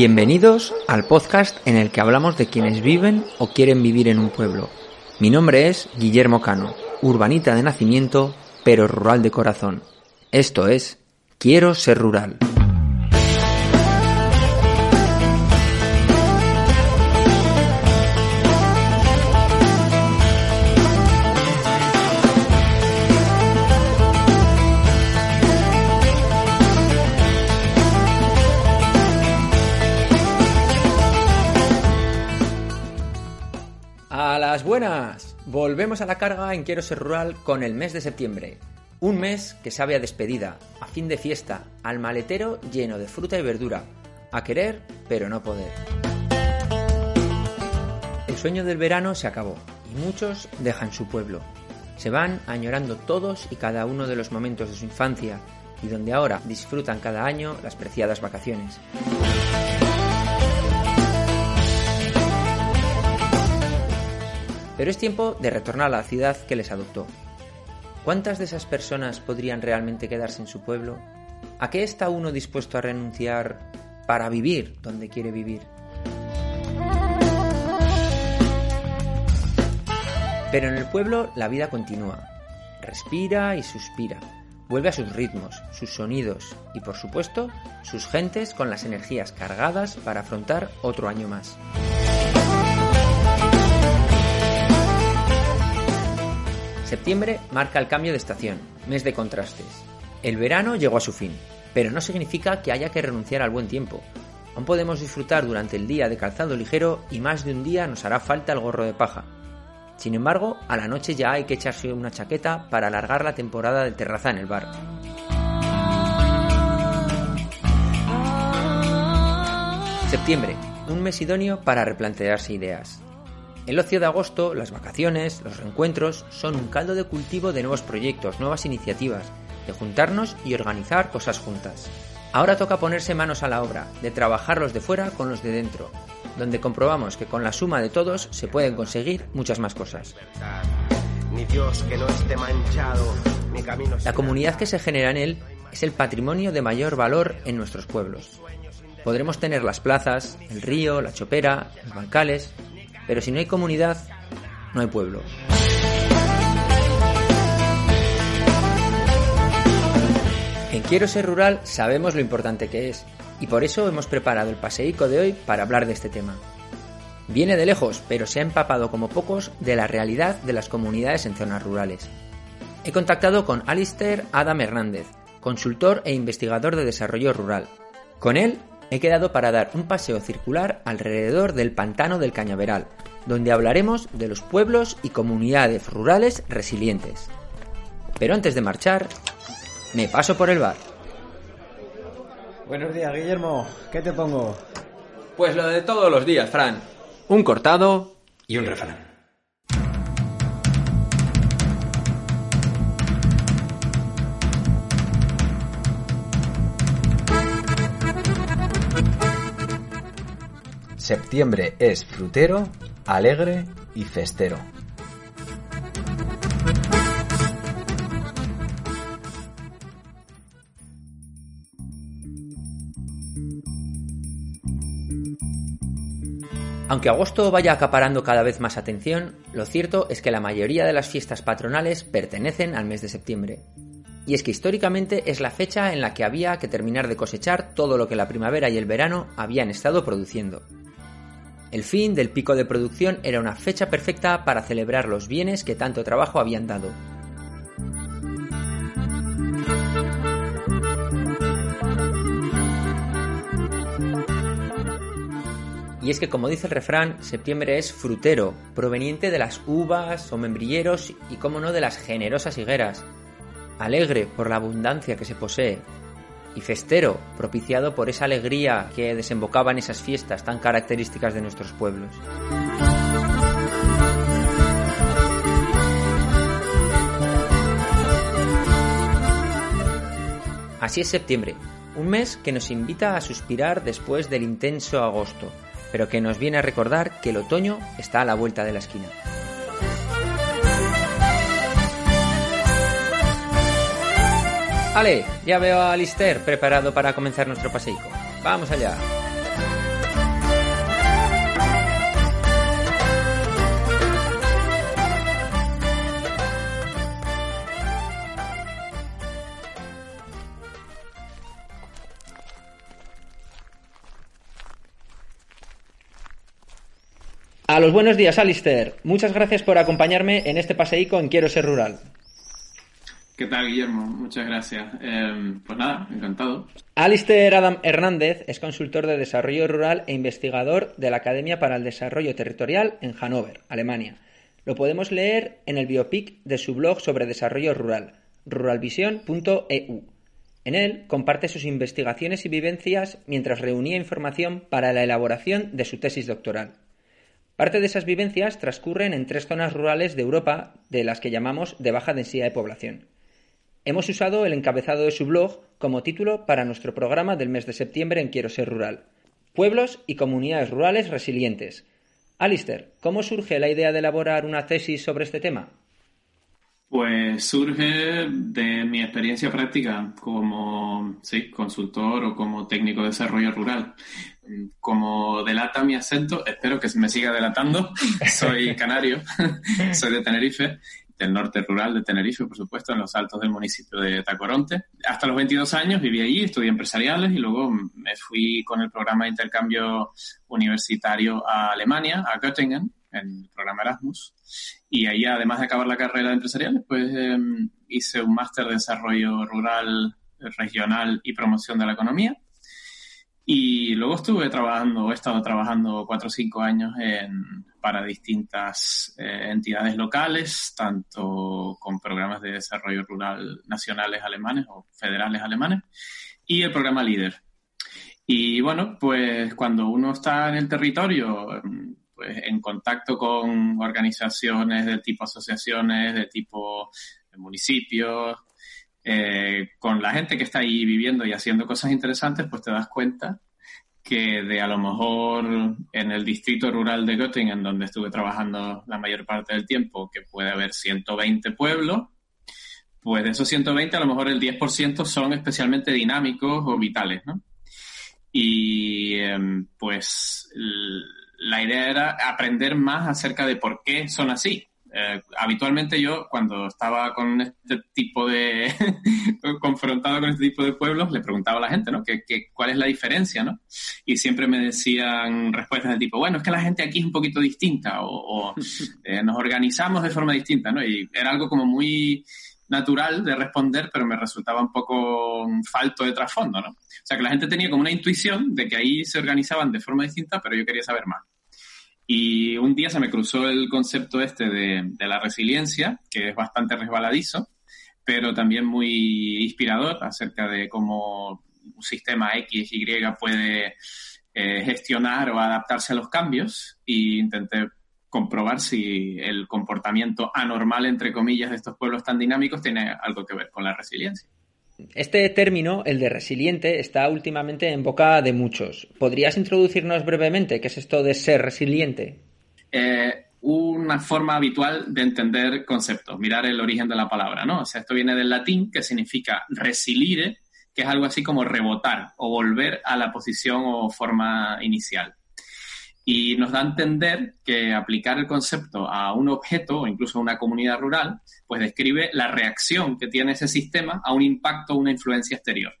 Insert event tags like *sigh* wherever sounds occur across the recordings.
Bienvenidos al podcast en el que hablamos de quienes viven o quieren vivir en un pueblo. Mi nombre es Guillermo Cano, urbanita de nacimiento, pero rural de corazón. Esto es Quiero ser rural. Volvemos a la carga en Quiero ser rural con el mes de septiembre. Un mes que sabe a despedida, a fin de fiesta, al maletero lleno de fruta y verdura, a querer pero no poder. El sueño del verano se acabó y muchos dejan su pueblo. Se van añorando todos y cada uno de los momentos de su infancia y donde ahora disfrutan cada año las preciadas vacaciones. Pero es tiempo de retornar a la ciudad que les adoptó. ¿Cuántas de esas personas podrían realmente quedarse en su pueblo? ¿A qué está uno dispuesto a renunciar para vivir donde quiere vivir? Pero en el pueblo la vida continúa. Respira y suspira. Vuelve a sus ritmos, sus sonidos y por supuesto sus gentes con las energías cargadas para afrontar otro año más. Septiembre marca el cambio de estación, mes de contrastes. El verano llegó a su fin, pero no significa que haya que renunciar al buen tiempo. Aún podemos disfrutar durante el día de calzado ligero y más de un día nos hará falta el gorro de paja. Sin embargo, a la noche ya hay que echarse una chaqueta para alargar la temporada de terraza en el bar. Septiembre, un mes idóneo para replantearse ideas. El ocio de agosto, las vacaciones, los reencuentros son un caldo de cultivo de nuevos proyectos, nuevas iniciativas, de juntarnos y organizar cosas juntas. Ahora toca ponerse manos a la obra, de trabajar los de fuera con los de dentro, donde comprobamos que con la suma de todos se pueden conseguir muchas más cosas. La comunidad que se genera en él es el patrimonio de mayor valor en nuestros pueblos. Podremos tener las plazas, el río, la chopera, los bancales, pero si no hay comunidad, no hay pueblo. En Quiero ser rural sabemos lo importante que es, y por eso hemos preparado el paseico de hoy para hablar de este tema. Viene de lejos, pero se ha empapado como pocos de la realidad de las comunidades en zonas rurales. He contactado con Alistair Adam Hernández, consultor e investigador de desarrollo rural. Con él he quedado para dar un paseo circular alrededor del pantano del Cañaveral, donde hablaremos de los pueblos y comunidades rurales resilientes. Pero antes de marchar, me paso por el bar. Buenos días, Guillermo. ¿Qué te pongo? Pues lo de todos los días, Fran. Un cortado y un refrán. Septiembre es frutero, alegre y festero. Aunque agosto vaya acaparando cada vez más atención, lo cierto es que la mayoría de las fiestas patronales pertenecen al mes de septiembre. Y es que históricamente es la fecha en la que había que terminar de cosechar todo lo que la primavera y el verano habían estado produciendo. El fin del pico de producción era una fecha perfecta para celebrar los bienes que tanto trabajo habían dado. Y es que como dice el refrán, septiembre es frutero, proveniente de las uvas o membrilleros y como no de las generosas higueras, alegre por la abundancia que se posee, y festero, propiciado por esa alegría que desembocaba en esas fiestas tan características de nuestros pueblos. Así es septiembre, un mes que nos invita a suspirar después del intenso agosto, pero que nos viene a recordar que el otoño está a la vuelta de la esquina. Ale, ya veo a Alister preparado para comenzar nuestro paseico. Vamos allá. A los buenos días, Alister. Muchas gracias por acompañarme en este paseico en Quiero Ser Rural. ¿Qué tal, Guillermo? Muchas gracias. Em, pues nada, encantado. Alister Adam Hernández es consultor de desarrollo rural e investigador de la Academia para el Desarrollo Territorial en Hannover, Alemania. Lo podemos leer en el biopic de su blog sobre desarrollo rural, ruralvision.eu. En él comparte sus investigaciones y vivencias mientras reunía información para la elaboración de su tesis doctoral. Parte de esas vivencias transcurren en tres zonas rurales de Europa de las que llamamos de baja densidad de población. Hemos usado el encabezado de su blog como título para nuestro programa del mes de septiembre en Quiero ser rural. Pueblos y comunidades rurales resilientes. Alister, ¿cómo surge la idea de elaborar una tesis sobre este tema? Pues surge de mi experiencia práctica como consultor o como técnico de desarrollo rural como delata mi acento, espero que me siga delatando. *laughs* Soy canario, *laughs* soy de Tenerife, del norte rural de Tenerife, por supuesto, en los altos del municipio de Tacoronte. Hasta los 22 años viví allí, estudié empresariales y luego me fui con el programa de intercambio universitario a Alemania, a Göttingen, en el programa Erasmus. Y ahí, además de acabar la carrera de empresariales, pues em, hice un máster de desarrollo rural, regional y promoción de la economía y luego estuve trabajando, he estado trabajando cuatro o cinco años en, para distintas eh, entidades locales, tanto con programas de desarrollo rural nacionales alemanes o federales alemanes, y el programa LEADER. Y bueno, pues cuando uno está en el territorio, pues en contacto con organizaciones de tipo asociaciones, de tipo municipios, eh, con la gente que está ahí viviendo y haciendo cosas interesantes, pues te das cuenta que de a lo mejor en el distrito rural de Göttingen, donde estuve trabajando la mayor parte del tiempo, que puede haber 120 pueblos, pues de esos 120 a lo mejor el 10% son especialmente dinámicos o vitales, ¿no? Y em, pues la idea era aprender más acerca de por qué son así. Eh, habitualmente yo, cuando estaba con este tipo de, *laughs* confrontado con este tipo de pueblos, le preguntaba a la gente, ¿no? ¿Qué, cuál es la diferencia, no? Y siempre me decían respuestas del tipo, bueno, es que la gente aquí es un poquito distinta o, *laughs* eh, nos organizamos de forma distinta, ¿no? Y era algo como muy natural de responder, pero me resultaba un poco falto de trasfondo, ¿no? O sea, que la gente tenía como una intuición de que ahí se organizaban de forma distinta, pero yo quería saber más. Y un día se me cruzó el concepto este de, la resiliencia, que es bastante resbaladizo, pero también muy inspirador acerca de cómo un sistema X, Y puede eh, gestionar o adaptarse a los cambios. Y intenté comprobar si el comportamiento anormal, entre comillas, de estos pueblos tan dinámicos tiene algo que ver con la resiliencia. Este término, el de resiliente, está últimamente en boca de muchos. ¿Podrías introducirnos brevemente qué es esto de ser resiliente? Eh, una forma habitual de entender conceptos, mirar el origen de la palabra, ¿no? O sea, esto viene del latín que significa resilire, que es algo así como rebotar o volver a la posición o forma inicial y nos da a entender que aplicar el concepto a un objeto o incluso a una comunidad rural, pues describe la reacción que tiene ese sistema a un impacto o una influencia exterior.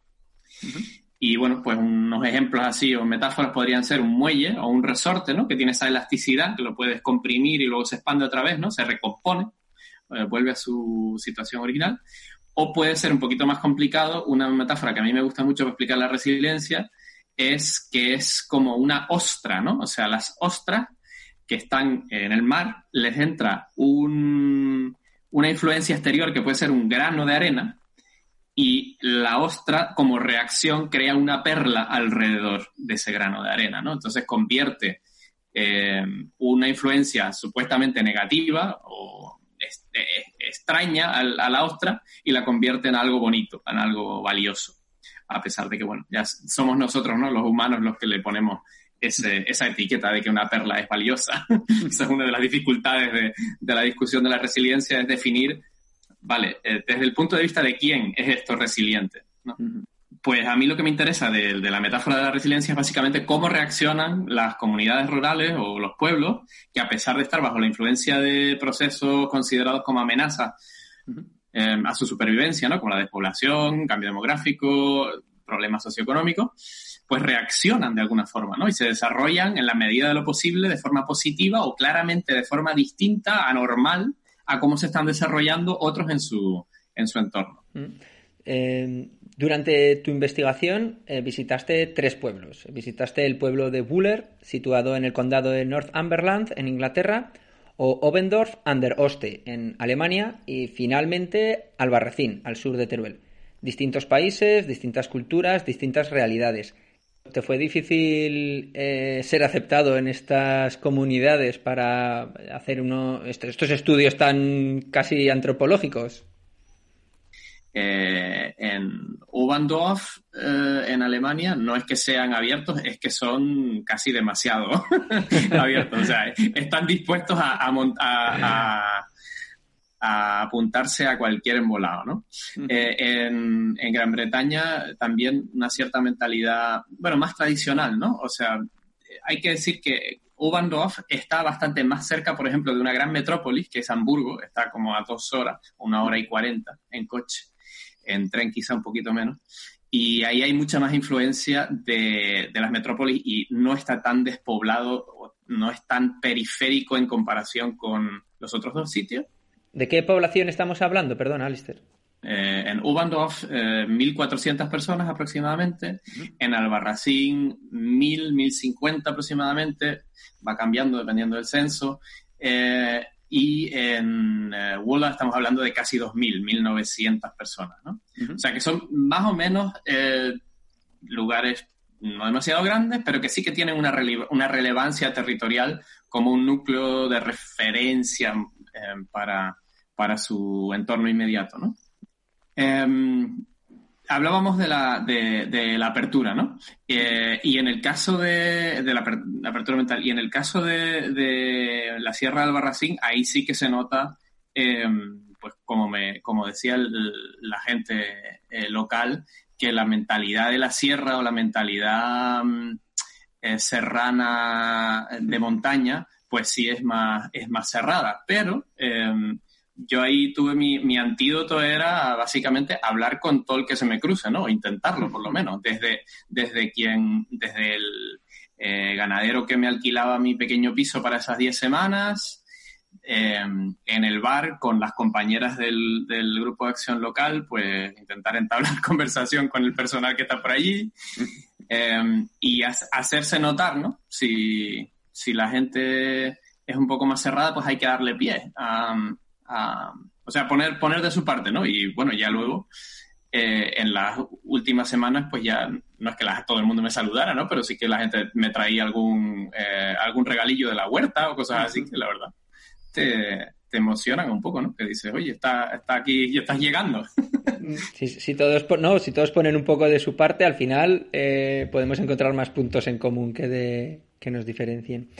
Y bueno, pues unos ejemplos así o metáforas podrían ser un muelle o un resorte, ¿no? Que tiene esa elasticidad, que lo puedes comprimir y luego se expande otra vez, ¿no? Se recompone, eh, vuelve a su situación original. O puede ser un poquito más complicado, una metáfora que a mí me gusta mucho para explicar la resiliencia, es que es como una ostra, ¿no? O sea, las ostras que están en el mar, les entra una influencia exterior que puede ser un grano de arena y la ostra como reacción crea una perla alrededor de ese grano de arena, ¿no? Entonces convierte eh, una influencia supuestamente negativa o extraña a la ostra y la convierte en algo bonito, en algo valioso a pesar de que, bueno, ya somos nosotros, ¿no? Los humanos los que le ponemos *laughs* esa etiqueta de que una perla es valiosa. *laughs* esa es una de las dificultades de, la discusión de la resiliencia, es definir vale, eh, desde el punto de vista de quién es esto resiliente, ¿no? Pues a mí lo que me interesa de, la metáfora de la resiliencia es básicamente cómo reaccionan las comunidades rurales o los pueblos que a pesar de estar bajo la influencia de procesos considerados como amenazas eh, a su supervivencia, ¿no? Como la despoblación, cambio demográfico, problemas socioeconómicos, pues reaccionan de alguna forma, ¿no? Y se desarrollan en la medida de lo posible de forma positiva o claramente de forma distinta, anormal, a cómo se están desarrollando otros en su, en su entorno. Eh, durante tu investigación eh, visitaste tres pueblos. Visitaste el pueblo de Buller, situado en el condado de Northumberland, en Inglaterra, o Obendorf an der Oste, en Alemania, y finalmente Albarracín, al sur de Teruel. Distintos países, distintas culturas, distintas realidades. ¿Te fue difícil eh, ser aceptado en estas comunidades para hacer uno, estos estudios tan casi antropológicos? Eh, en Ubandorf, eh, en Alemania, no es que sean abiertos, es que son casi demasiado *laughs* abiertos. O sea, están dispuestos a, a, a, apuntarse a cualquier embolado, ¿no? Eh, en, en, Gran Bretaña también una cierta mentalidad, bueno, más tradicional, ¿no? O sea, hay que decir que Ubandorf está bastante más cerca, por ejemplo, de una gran metrópolis, que es Hamburgo, está como a dos horas, una hora y cuarenta en coche en tren quizá un poquito menos. Y ahí hay mucha más influencia de, las metrópolis y no está tan despoblado, no es tan periférico en comparación con los otros dos sitios. ¿De qué población estamos hablando? Perdón, Alistair. Eh, en Ubandorf, 1.400 eh, personas aproximadamente. En Albarracín, 1.000, 1.050 aproximadamente. Va cambiando dependiendo del censo. Eh, y en eh, estamos hablando de casi 2.000, 1.900 personas, ¿no? O sea que son más o menos eh, lugares no demasiado grandes, pero que sí que tienen una, una relevancia territorial como un núcleo de referencia eh, para, para su entorno inmediato, ¿no? Hablábamos de la, de, la apertura, ¿no? Eh, y en el caso de, la, apertura mental, y en el caso de, la Sierra de Albarracín, ahí sí que se nota, em, pues como, como decía la gente eh, local, que la mentalidad de la sierra o la mentalidad mm, eh, serrana de montaña, pues sí es más, es más cerrada. Pero em, yo ahí tuve mi, mi, antídoto era básicamente hablar con todo el que se me cruce, ¿no? Intentarlo, por lo menos. Desde, desde quien, desde el eh, ganadero que me alquilaba mi pequeño piso para esas 10 semanas, em, en el bar con las compañeras del, grupo de acción local, pues intentar entablar *laughs* conversación con el personal que está por allí em, y hacerse notar, ¿no? Si, si la gente es un poco más cerrada, pues hay que darle pie o sea, poner, poner de su parte, ¿no? Y bueno, ya luego, eh, en las últimas semanas, pues ya no es que todo el mundo me saludara, ¿no? Pero sí que la gente me traía algún, eh, algún regalillo de la huerta o cosas así, que la verdad te, te emocionan un poco, ¿no? Que dices, oye, está, está aquí y estás llegando. *laughs* Si, si, todos, no, si todos ponen un poco de su parte, al final eh, podemos encontrar más puntos en común que, de, que nos diferencien.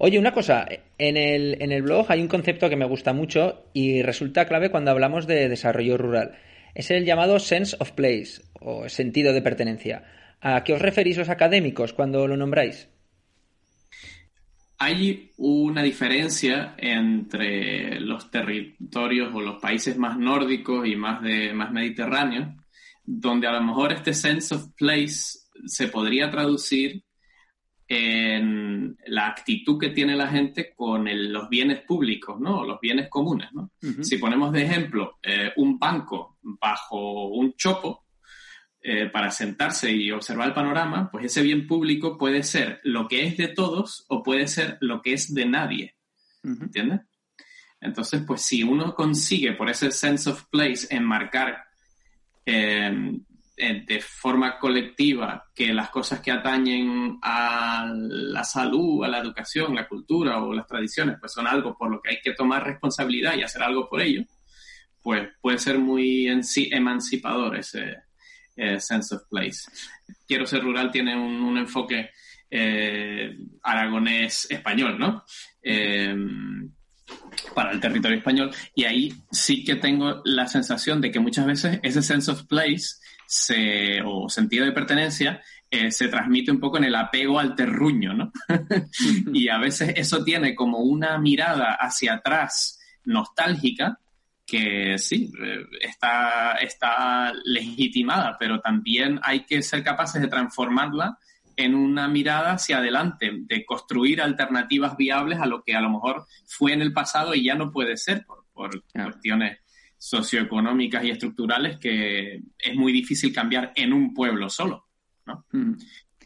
Oye, una cosa, en el, en el blog hay un concepto que me gusta mucho y resulta clave cuando hablamos de desarrollo rural. Es el llamado sense of place o sentido de pertenencia. ¿A qué os referís los académicos cuando lo nombráis? Hay una diferencia entre los territorios o los países más nórdicos y más, de, más mediterráneos, donde a lo mejor este sense of place se podría traducir en la actitud que tiene la gente con los bienes públicos, ¿no? Los bienes comunes, ¿no? Si ponemos de ejemplo eh, un banco bajo un chopo eh, para sentarse y observar el panorama, pues ese bien público puede ser lo que es de todos o puede ser lo que es de nadie, ¿entiendes? Entonces, pues si uno consigue por ese sense of place enmarcar eh, de forma colectiva que las cosas que atañen a la salud, a la educación, la cultura o las tradiciones, pues son algo por lo que hay que tomar responsabilidad y hacer algo por ello, pues puede ser muy en emancipador ese eh, sense of place. Quiero ser rural tiene un, enfoque eh, aragonés español, ¿no? para el territorio español y ahí sí que tengo la sensación de que muchas veces ese sense of place se, o sentido de pertenencia eh, se transmite un poco en el apego al terruño, ¿no? *laughs* y a veces eso tiene como una mirada hacia atrás nostálgica que sí, eh, está, está legitimada, pero también hay que ser capaces de transformarla en una mirada hacia adelante, de construir alternativas viables a lo que a lo mejor fue en el pasado y ya no puede ser por, por cuestiones socioeconómicas y estructurales que es muy difícil cambiar en un pueblo solo. ¿no? Mm.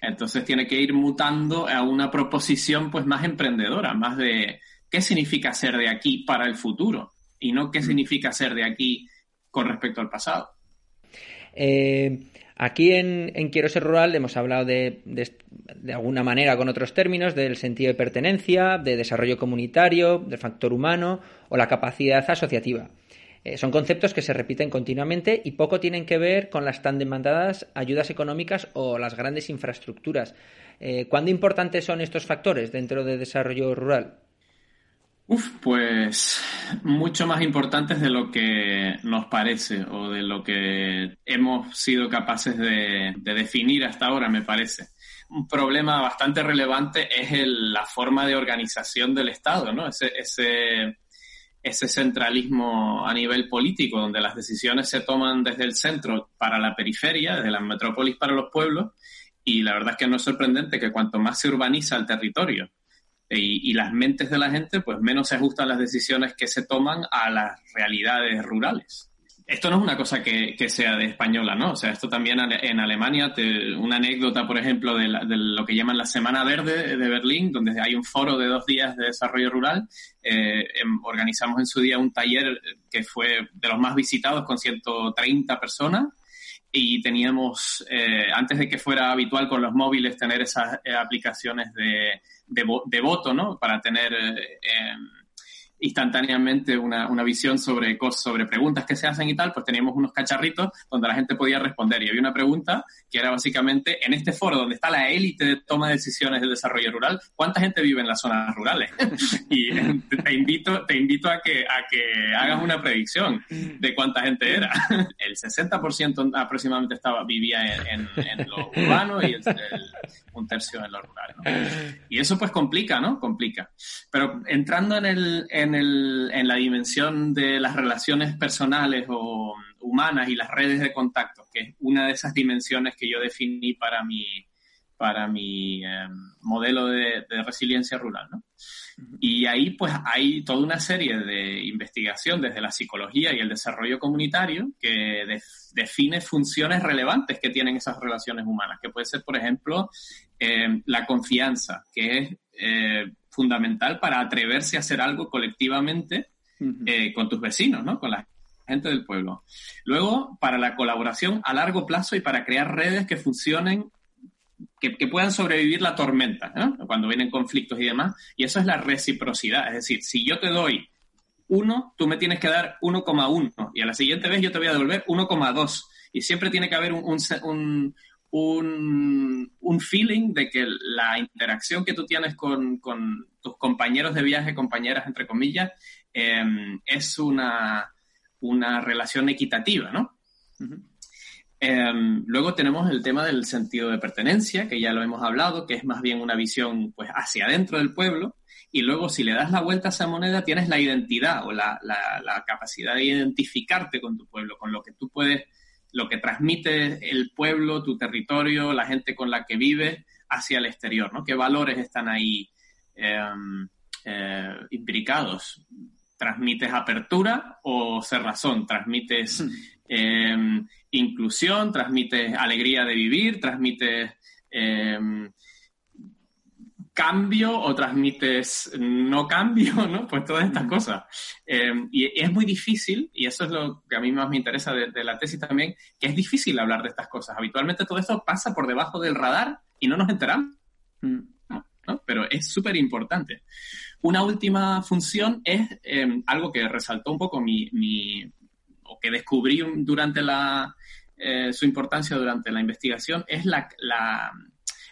Entonces tiene que ir mutando a una proposición pues más emprendedora, más de qué significa ser de aquí para el futuro y no qué mm. significa ser de aquí con respecto al pasado. Eh, aquí en, Quiero ser rural hemos hablado de, de, alguna manera con otros términos del sentido de pertenencia, de desarrollo comunitario, del factor humano o la capacidad asociativa. Eh, son conceptos que se repiten continuamente y poco tienen que ver con las tan demandadas ayudas económicas o las grandes infraestructuras. Eh, ¿Cuándo importantes son estos factores dentro del desarrollo rural? Uf, pues mucho más importantes de lo que nos parece o de lo que hemos sido capaces de, definir hasta ahora, me parece. Un problema bastante relevante es la forma de organización del Estado, ¿no? Ese, ese, ese centralismo a nivel político, donde las decisiones se toman desde el centro para la periferia, desde la metrópolis para los pueblos, y la verdad es que no es sorprendente que cuanto más se urbaniza el territorio y, y las mentes de la gente, pues menos se ajustan las decisiones que se toman a las realidades rurales esto no es una cosa que, sea de española, ¿no? O sea, esto también en Alemania, una anécdota, por ejemplo, de, lo que llaman la Semana Verde de Berlín, donde hay un foro de dos días de desarrollo rural. Eh, em, organizamos en su día un taller que fue de los más visitados con 130 personas y teníamos, eh, antes de que fuera habitual con los móviles tener esas eh, aplicaciones de, de, voto, ¿no? Para tener em, instantáneamente una, una visión sobre, sobre preguntas que se hacen y tal, pues teníamos unos cacharritos donde la gente podía responder. Y había una pregunta que era básicamente, en este foro donde está la élite de toma de decisiones del desarrollo rural, ¿cuánta gente vive en las zonas rurales? *laughs* y te invito, te invito a que, a que hagas una predicción de cuánta gente era. *laughs* El 60% aproximadamente estaba, vivía en, en, lo urbano y el, un tercio en lo rural. Y eso pues complica, ¿no? Complica. Pero entrando en el, en, la dimensión de las relaciones personales o humanas y las redes de contacto, que es una de esas dimensiones que yo definí para mi, para mi em, modelo de, resiliencia rural. Y ahí pues hay toda una serie de investigación desde la psicología y el desarrollo comunitario que define funciones relevantes que tienen esas relaciones humanas, que puede ser, por ejemplo, em, la confianza, que es eh, fundamental para atreverse a hacer algo colectivamente eh, con tus vecinos, ¿no? Con la gente del pueblo. Luego, para la colaboración a largo plazo y para crear redes que funcionen, que, puedan sobrevivir la tormenta, Cuando vienen conflictos y demás. Y eso es la reciprocidad. Es decir, si yo te doy uno, tú me tienes que dar 1,1 y a la siguiente vez yo te voy a devolver 1,2. Y siempre tiene que haber un, un, un, feeling de que la interacción que tú tienes con, con tus compañeros de viaje, compañeras, entre comillas, em, es una, una, relación equitativa, ¿no? Em, luego tenemos el tema del sentido de pertenencia, que ya lo hemos hablado, que es más bien una visión pues, hacia adentro del pueblo. Y luego, si le das la vuelta a esa moneda, tienes la identidad o la, la, la capacidad de identificarte con tu pueblo, con lo que tú puedes lo que transmite el pueblo, tu territorio, la gente con la que vives hacia el exterior, ¿no? ¿Qué valores están ahí em, eh, imbricados? ¿Transmites apertura o cerrazón? ¿Transmites hmm. em, inclusión? ¿Transmites alegría de vivir? ¿Transmites em, cambio o transmites no cambio, ¿no? Pues todas estas cosas. Eh, y es muy difícil, y eso es lo que a mí más me interesa de, la tesis también, que es difícil hablar de estas cosas. Habitualmente todo esto pasa por debajo del radar y no nos enteramos, ¿no? Pero es súper importante. Una última función es eh, algo que resaltó un poco mi, mi o que descubrí durante la, eh, su importancia durante la investigación, es la, la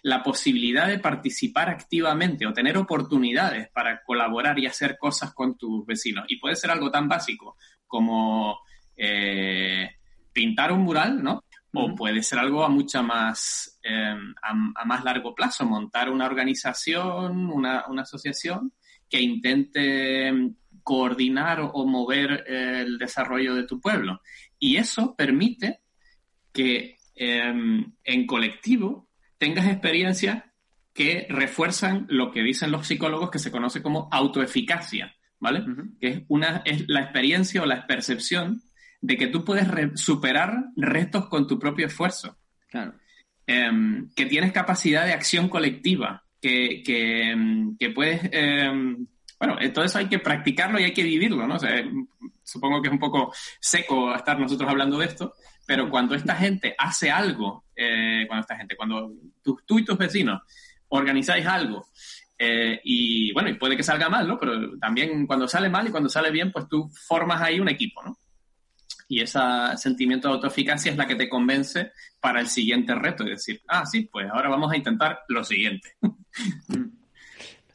la posibilidad de participar activamente o tener oportunidades para colaborar y hacer cosas con tus vecinos. Y puede ser algo tan básico como eh, pintar un mural, ¿no? O puede ser algo a mucha más, em, a, más largo plazo, montar una organización, una, asociación que intente em, coordinar o, mover el desarrollo de tu pueblo. Y eso permite que em, en colectivo tengas experiencias que refuerzan lo que dicen los psicólogos que se conoce como autoeficacia, ¿vale? Que es, una, es la experiencia o la percepción de que tú puedes superar retos con tu propio esfuerzo. Claro. Em, que tienes capacidad de acción colectiva, que, que, em, puedes... Em, bueno, todo eso hay que practicarlo y hay que vivirlo, ¿no? supongo que es un poco seco estar nosotros hablando de esto, pero cuando esta gente hace algo, eh, cuando esta gente, cuando tú, tú y tus vecinos organizáis algo eh, y bueno, y puede que salga mal, ¿no? Pero también cuando sale mal y cuando sale bien, pues tú formas ahí un equipo, ¿no? y ese sentimiento de autoeficacia es la que te convence para el siguiente reto. Es decir, ah, sí, pues ahora vamos a intentar lo siguiente. *laughs*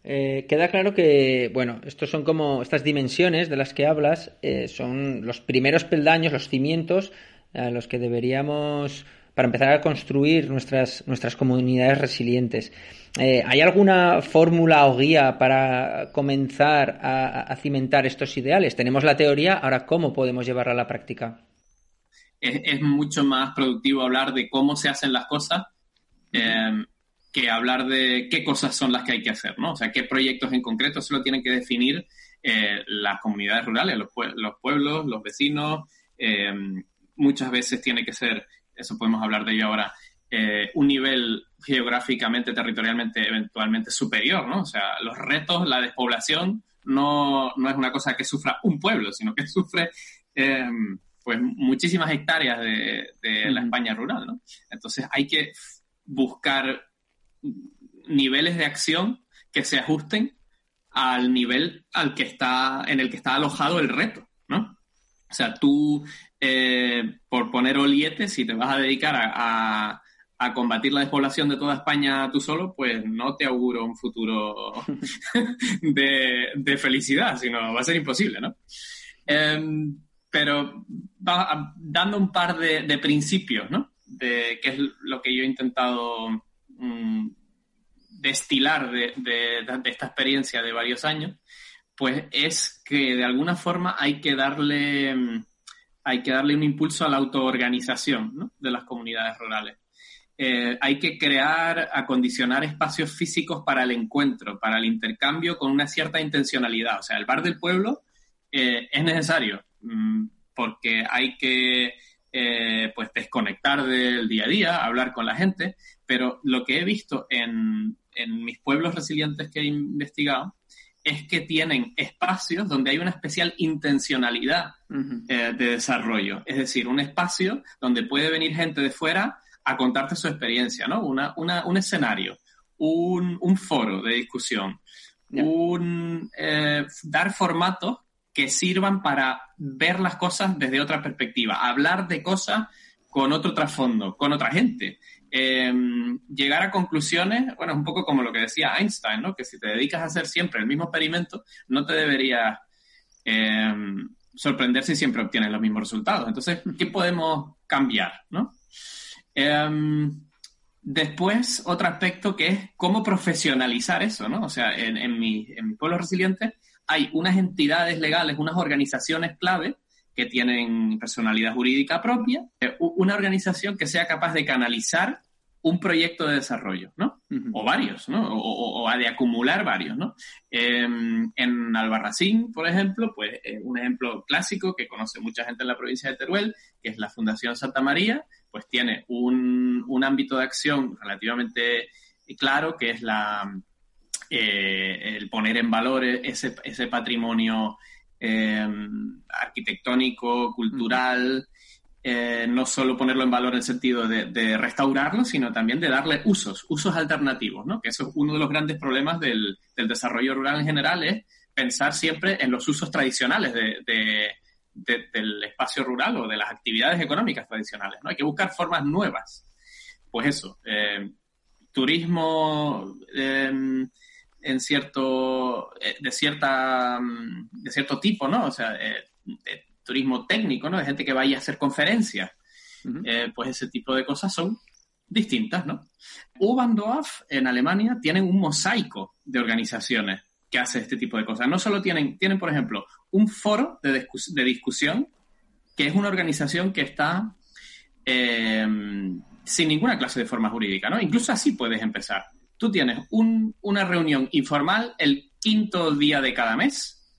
Eh, queda claro que, bueno, estos son como estas dimensiones de las que hablas, eh, son los primeros peldaños, los cimientos a los que deberíamos para empezar a construir nuestras, nuestras comunidades resilientes. Eh, ¿Hay alguna fórmula o guía para comenzar a, cimentar estos ideales? Tenemos la teoría, ahora ¿cómo podemos llevarla a la práctica? Es, mucho más productivo hablar de cómo se hacen las cosas em, que hablar de qué cosas son las que hay que hacer, ¿no? O sea, qué proyectos en concreto se lo tienen que definir eh, las comunidades rurales, los, los pueblos, los vecinos. Muchas veces tiene que ser eso podemos hablar de ello ahora, eh, un nivel geográficamente, territorialmente, eventualmente superior, ¿no? O sea, los retos, la despoblación, no, no es una cosa que sufra un pueblo, sino que *laughs* sufre eh, pues muchísimas hectáreas de, de la España rural, ¿no? Entonces hay que buscar niveles de acción que se ajusten al nivel al que está, en el que está alojado el reto, ¿no? O sea, tú eh, por poner olietes, si te vas a dedicar a, combatir la despoblación de toda España tú solo, pues no te auguro un futuro *laughs* de, felicidad, sino va a ser imposible, ¿no? Em, pero dando un par de, principios, ¿no? De qué es lo que yo he intentado mm, destilar de, de, esta experiencia de varios años, pues es que de alguna forma hay que darle mm, hay que darle un impulso a la autoorganización de las comunidades rurales. Eh, hay que crear, acondicionar espacios físicos para el encuentro, para el intercambio con una cierta intencionalidad. O sea, el bar del pueblo eh, es necesario mm, porque hay que eh, pues desconectar del día a día, hablar con la gente, pero lo que he visto en, en mis pueblos resilientes que he investigado es que tienen espacios donde hay una especial intencionalidad eh, de desarrollo. Es decir, un espacio donde puede venir gente de fuera a contarte su experiencia, ¿no? un escenario, un, foro de discusión, un, eh, dar formatos que sirvan para ver las cosas desde otra perspectiva, hablar de cosas con otro trasfondo, con otra gente. Em, llegar a conclusiones, bueno, es un poco como lo que decía Einstein, ¿no? Que si te dedicas a hacer siempre el mismo experimento, no te debería em, sorprender si siempre obtienes los mismos resultados. Entonces, ¿qué podemos cambiar, no? Em, después, otro aspecto que es cómo profesionalizar eso, ¿no? O sea, en, en, mi, en mi pueblo resiliente hay unas entidades legales, unas organizaciones clave que tienen personalidad jurídica propia, eh, una organización que sea capaz de canalizar un proyecto de desarrollo, ¿no? O varios, ¿no? O, de acumular varios, ¿no? Em, en Albarracín, por ejemplo, pues eh, un ejemplo clásico que conoce mucha gente en la provincia de Teruel, que es la Fundación Santa María, pues tiene un, ámbito de acción relativamente claro, que es la, eh, el poner en valor ese, ese patrimonio em, arquitectónico, cultural, eh, no solo ponerlo en valor en el sentido de, restaurarlo, sino también de darle usos, usos alternativos, ¿no? Que eso es uno de los grandes problemas del, desarrollo rural en general, es pensar siempre en los usos tradicionales del espacio rural o de las actividades económicas tradicionales, ¿no? Hay que buscar formas nuevas. Pues eso, eh, turismo em, en cierto, eh, de, cierta, mm, de cierto tipo, ¿no? O sea, eh, turismo técnico, ¿no? De gente que vaya a hacer conferencias. Eh, pues ese tipo de cosas son distintas, ¿no? Ubandorf en Alemania tienen un mosaico de organizaciones que hace este tipo de cosas. No solo tienen, tienen por ejemplo, un foro de, de discusión, que es una organización que está sin ninguna clase de forma jurídica, ¿no? Incluso así puedes empezar tú tienes una reunión informal el quinto día de cada mes,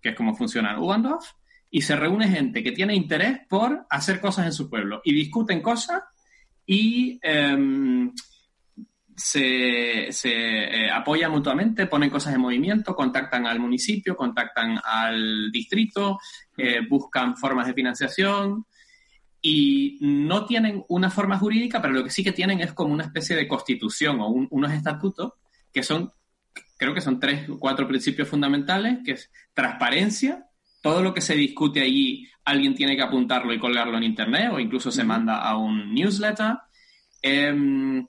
que es como funciona Ubandorf, y se reúne gente que tiene interés por hacer cosas en su pueblo y discuten cosas y em, se, eh, apoyan mutuamente, ponen cosas en movimiento, contactan al municipio, contactan al distrito, eh, buscan formas de financiación, y no tienen una forma jurídica, pero lo que sí que tienen es como una especie de constitución o unos estatutos que son, creo que son tres o cuatro principios fundamentales, que es transparencia, todo lo que se discute allí alguien tiene que apuntarlo y colgarlo en internet o incluso se manda a un newsletter, em,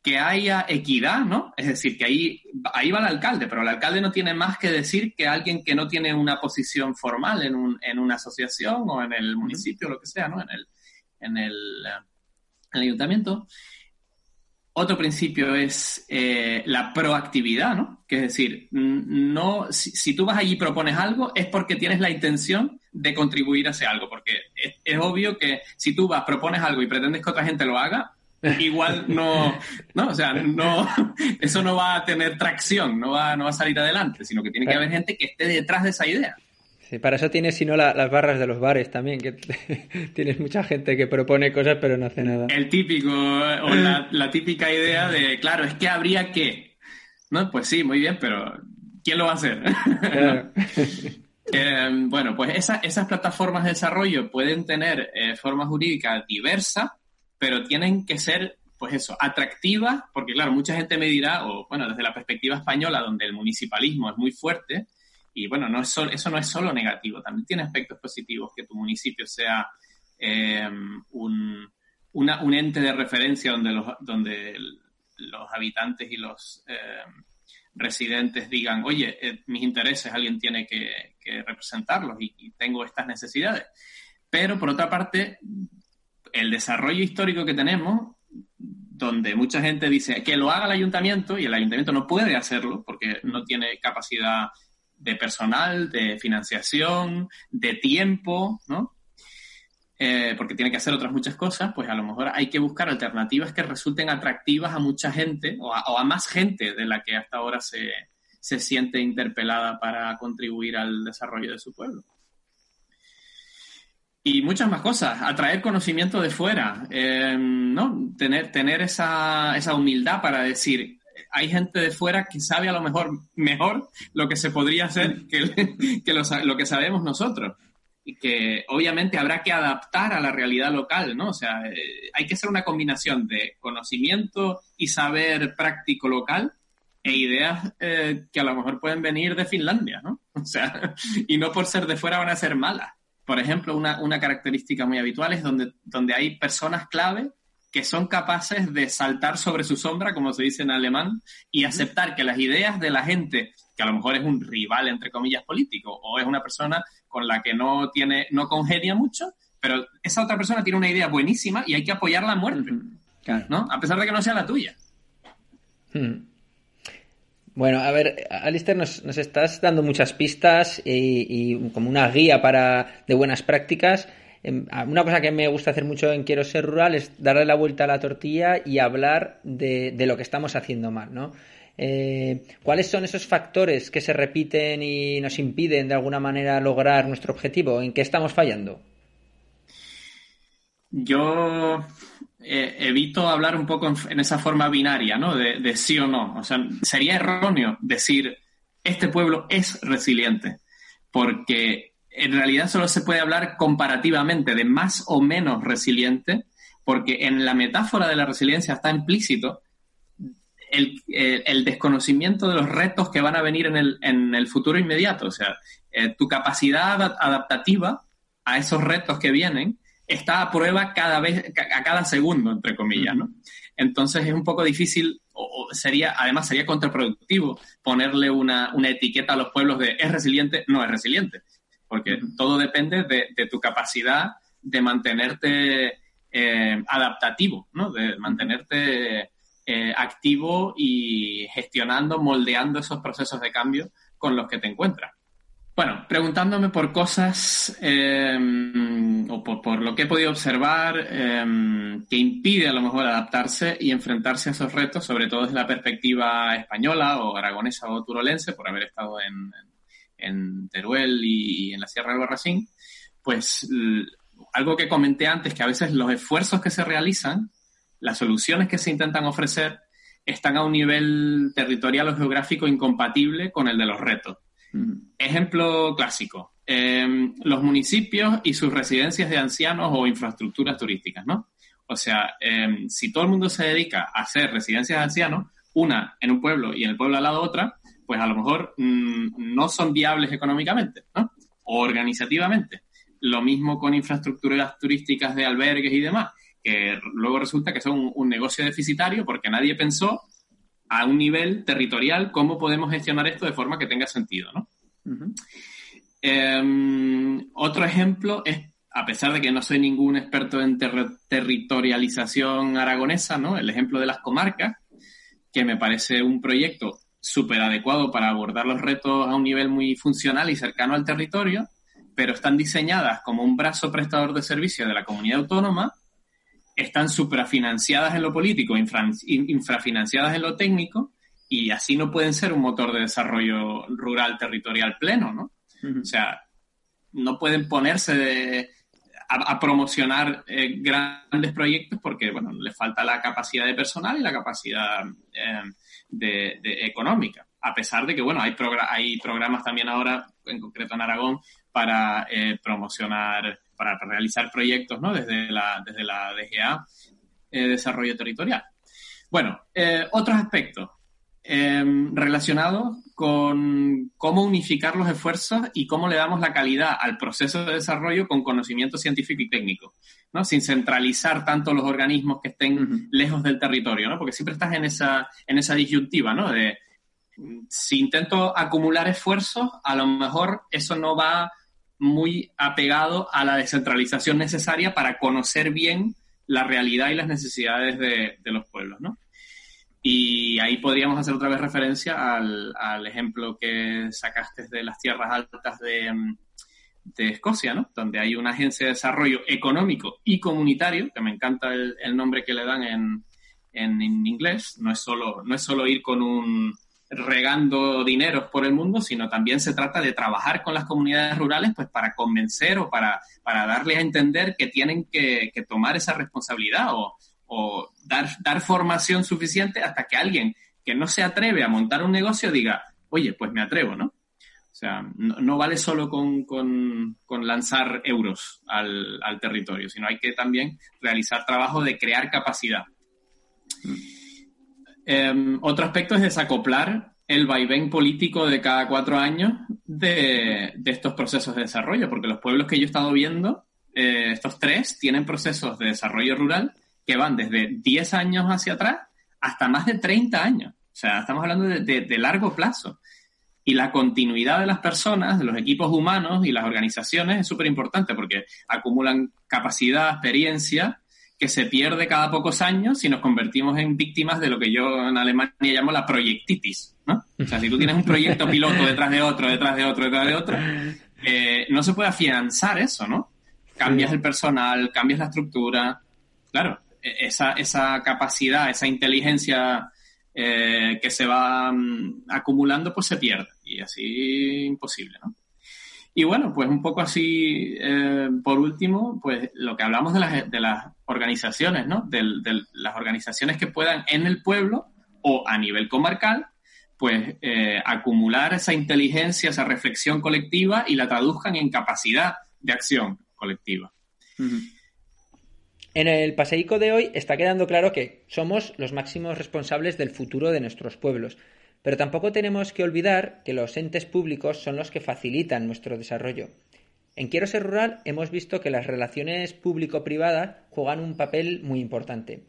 que haya equidad, ¿no? Es decir, que ahí, ahí va el alcalde, pero el alcalde no tiene más que decir que alguien que no tiene una posición formal en, un, en una asociación o en el municipio, lo que sea, ¿no? En el, en el, ayuntamiento. Otro principio es eh, la proactividad, ¿no? Que es decir, no, si, tú vas allí y propones algo, es porque tienes la intención de contribuir a ese algo, porque es, obvio que si tú vas, propones algo y pretendes que otra gente lo haga, *laughs* igual no, no, o sea, no, *laughs* eso no va a tener tracción, no va, no va a salir adelante, sino que tiene que haber gente que esté detrás de esa idea. Sí, para eso tienes, si no, las barras de los bares también, que *laughs* tienes mucha gente que propone cosas pero no hace nada. El típico, o la, típica idea de, claro, es que habría que. ¿No? Pues sí, muy bien, pero ¿quién lo va a hacer? *laughs* Eh, bueno, pues esas plataformas de desarrollo pueden tener eh, forma jurídica diversa, pero tienen que ser, pues eso, atractivas, porque claro, mucha gente me dirá, o bueno, desde la perspectiva española, donde el municipalismo es muy fuerte, y bueno, no es eso no es solo negativo, también tiene aspectos positivos que tu municipio sea eh, un, un, ente de referencia donde los, donde los habitantes y los eh, residentes digan, oye, eh, mis intereses alguien tiene que, representarlos y, tengo estas necesidades. Pero por otra parte, el desarrollo histórico que tenemos, donde mucha gente dice que lo haga el ayuntamiento y el ayuntamiento no puede hacerlo porque no tiene capacidad de personal, de financiación, de tiempo, ¿no? Eh, porque tiene que hacer otras muchas cosas, pues a lo mejor hay que buscar alternativas que resulten atractivas a mucha gente o a, más gente de la que hasta ahora se, siente interpelada para contribuir al desarrollo de su pueblo. Y muchas más cosas, atraer conocimiento de fuera, eh, ¿no? Tener, tener esa, esa humildad para decir, hay gente de fuera que sabe a lo mejor mejor lo que se podría hacer que, *laughs* que lo, que sabemos nosotros. Y que obviamente habrá que adaptar a la realidad local, ¿no? O sea, eh, hay que hacer una combinación de conocimiento y saber práctico local e ideas eh, que a lo mejor pueden venir de Finlandia, ¿no? *laughs* O sea, y no por ser de fuera van a ser malas. Por ejemplo, una, una característica muy habitual es donde, donde hay personas clave que son capaces de saltar sobre su sombra, como se dice en alemán, y aceptar que las ideas de la gente, que a lo mejor es un rival, entre comillas, político, o es una persona con la que no tiene, no congenia mucho, pero esa otra persona tiene una idea buenísima y hay que apoyarla a muerte, ¿no? A pesar de que no sea la tuya. Hmm. Bueno, a ver, Alistair, nos, estás dando muchas pistas y, y, como una guía para de buenas prácticas. Em, una cosa que me gusta hacer mucho en Quiero ser rural es darle la vuelta a la tortilla y hablar de, lo que estamos haciendo mal, ¿no? Eh, ¿Cuáles son esos factores que se repiten y nos impiden de alguna manera lograr nuestro objetivo? ¿En qué estamos fallando? Yo eh, evito hablar un poco en, esa forma binaria, ¿no? De, de, sí o no. O sea, sería erróneo decir, este pueblo es resiliente, porque en realidad solo se puede hablar comparativamente de más o menos resiliente, porque en la metáfora de la resiliencia está implícito el, desconocimiento de los retos que van a venir en el, futuro inmediato. O sea, eh, tu capacidad adaptativa a esos retos que vienen está a prueba cada vez, a cada segundo, entre comillas, ¿no? Entonces es un poco difícil, o sería, además sería contraproductivo ponerle una, etiqueta a los pueblos de es resiliente, no es resiliente, porque todo depende de, tu capacidad de mantenerte eh, adaptativo, ¿no? De mantenerte eh, activo y gestionando, moldeando esos procesos de cambio con los que te encuentras. Bueno, preguntándome por cosas em, o por, lo que he podido observar em, que impide a lo mejor adaptarse y enfrentarse a esos retos, sobre todo desde la perspectiva española o aragonesa o turolense, por haber estado en, Teruel y, en la Sierra del Barracín, pues algo que comenté antes, que a veces los esfuerzos que se realizan, las soluciones que se intentan ofrecer, están a un nivel territorial o geográfico incompatible con el de los retos. Ejemplo clásico. Em, los municipios y sus residencias de ancianos o infraestructuras turísticas, ¿no? O sea, em, si todo el mundo se dedica a hacer residencias de ancianos, una en un pueblo y en el pueblo al lado otra, pues a lo mejor mm, no son viables económicamente, ¿no? O organizativamente. Lo mismo con infraestructuras turísticas de albergues y demás, que luego resulta que son un negocio deficitario porque nadie pensó a un nivel territorial cómo podemos gestionar esto de forma que tenga sentido, ¿no? Em, otro ejemplo es, a pesar de que no soy ningún experto en territorialización aragonesa, ¿no? El ejemplo de las comarcas, que me parece un proyecto súper adecuado para abordar los retos a un nivel muy funcional y cercano al territorio, pero están diseñadas como un brazo prestador de servicio de la comunidad autónoma están suprafinanciadas en lo político, infrafinanciadas en lo técnico, y así no pueden ser un motor de desarrollo rural territorial pleno, ¿no? O sea, no pueden ponerse a, promocionar eh, grandes proyectos porque, bueno, les falta la capacidad de personal y la capacidad eh, de, económica. A pesar de que, bueno, hay, hay programas también ahora, en concreto en Aragón, para eh, promocionar para realizar proyectos ¿no? desde, la, desde la DGA, eh, Desarrollo Territorial. Bueno, eh, otros aspectos em, relacionados con cómo unificar los esfuerzos y cómo le damos la calidad al proceso de desarrollo con conocimiento científico y técnico, ¿no? sin centralizar tanto los organismos que estén lejos del territorio, ¿no? porque siempre estás en esa, en esa disyuntiva ¿no? de si intento acumular esfuerzos, a lo mejor eso no va muy apegado a la descentralización necesaria para conocer bien la realidad y las necesidades de, los pueblos, ¿no? Y ahí podríamos hacer otra vez referencia al, ejemplo que sacaste de las tierras altas de, Escocia, ¿no? Donde hay una agencia de desarrollo económico y comunitario, que me encanta el, nombre que le dan en, en, inglés, no es, solo, no es solo ir con un, regando dineros por el mundo, sino también se trata de trabajar con las comunidades rurales pues para convencer o para, para darles a entender que tienen que, tomar esa responsabilidad o, dar, dar formación suficiente hasta que alguien que no se atreve a montar un negocio diga, oye, pues me atrevo, ¿no? O sea, no, vale solo con, lanzar euros al, al, territorio, sino hay que también realizar trabajo de crear capacidad. Em, otro aspecto es desacoplar el vaivén político de cada cuatro años de, estos procesos de desarrollo, porque los pueblos que yo he estado viendo, eh, estos tres, tienen procesos de desarrollo rural que van desde 10 años hacia atrás hasta más de 30 años. O sea, estamos hablando de largo plazo. Y la continuidad de las personas, de los equipos humanos y las organizaciones es súper importante porque acumulan capacidad, experiencia que se pierde cada pocos años si nos convertimos en víctimas de lo que yo en Alemania llamo la proyectitis, ¿no? O sea, si tú tienes un proyecto *laughs* piloto detrás de otro, detrás de otro, detrás de otro, eh, no se puede afianzar eso, ¿no? Cambias el personal, cambias la estructura. Claro, esa, esa capacidad, esa inteligencia eh, que se va mm, acumulando, pues se pierde. Y así imposible. Y bueno, pues un poco así, eh, por último, pues lo que hablamos de las, de las organizaciones, ¿no? De, las organizaciones que puedan en el pueblo o a nivel comarcal, pues eh, acumular esa inteligencia, esa reflexión colectiva y la traduzcan en capacidad de acción colectiva. En el paseico de hoy está quedando claro que somos los máximos responsables del futuro de nuestros pueblos, pero tampoco tenemos que olvidar que los entes públicos son los que facilitan nuestro desarrollo. En Quiero ser rural hemos visto que las relaciones público-privadas juegan un papel muy importante.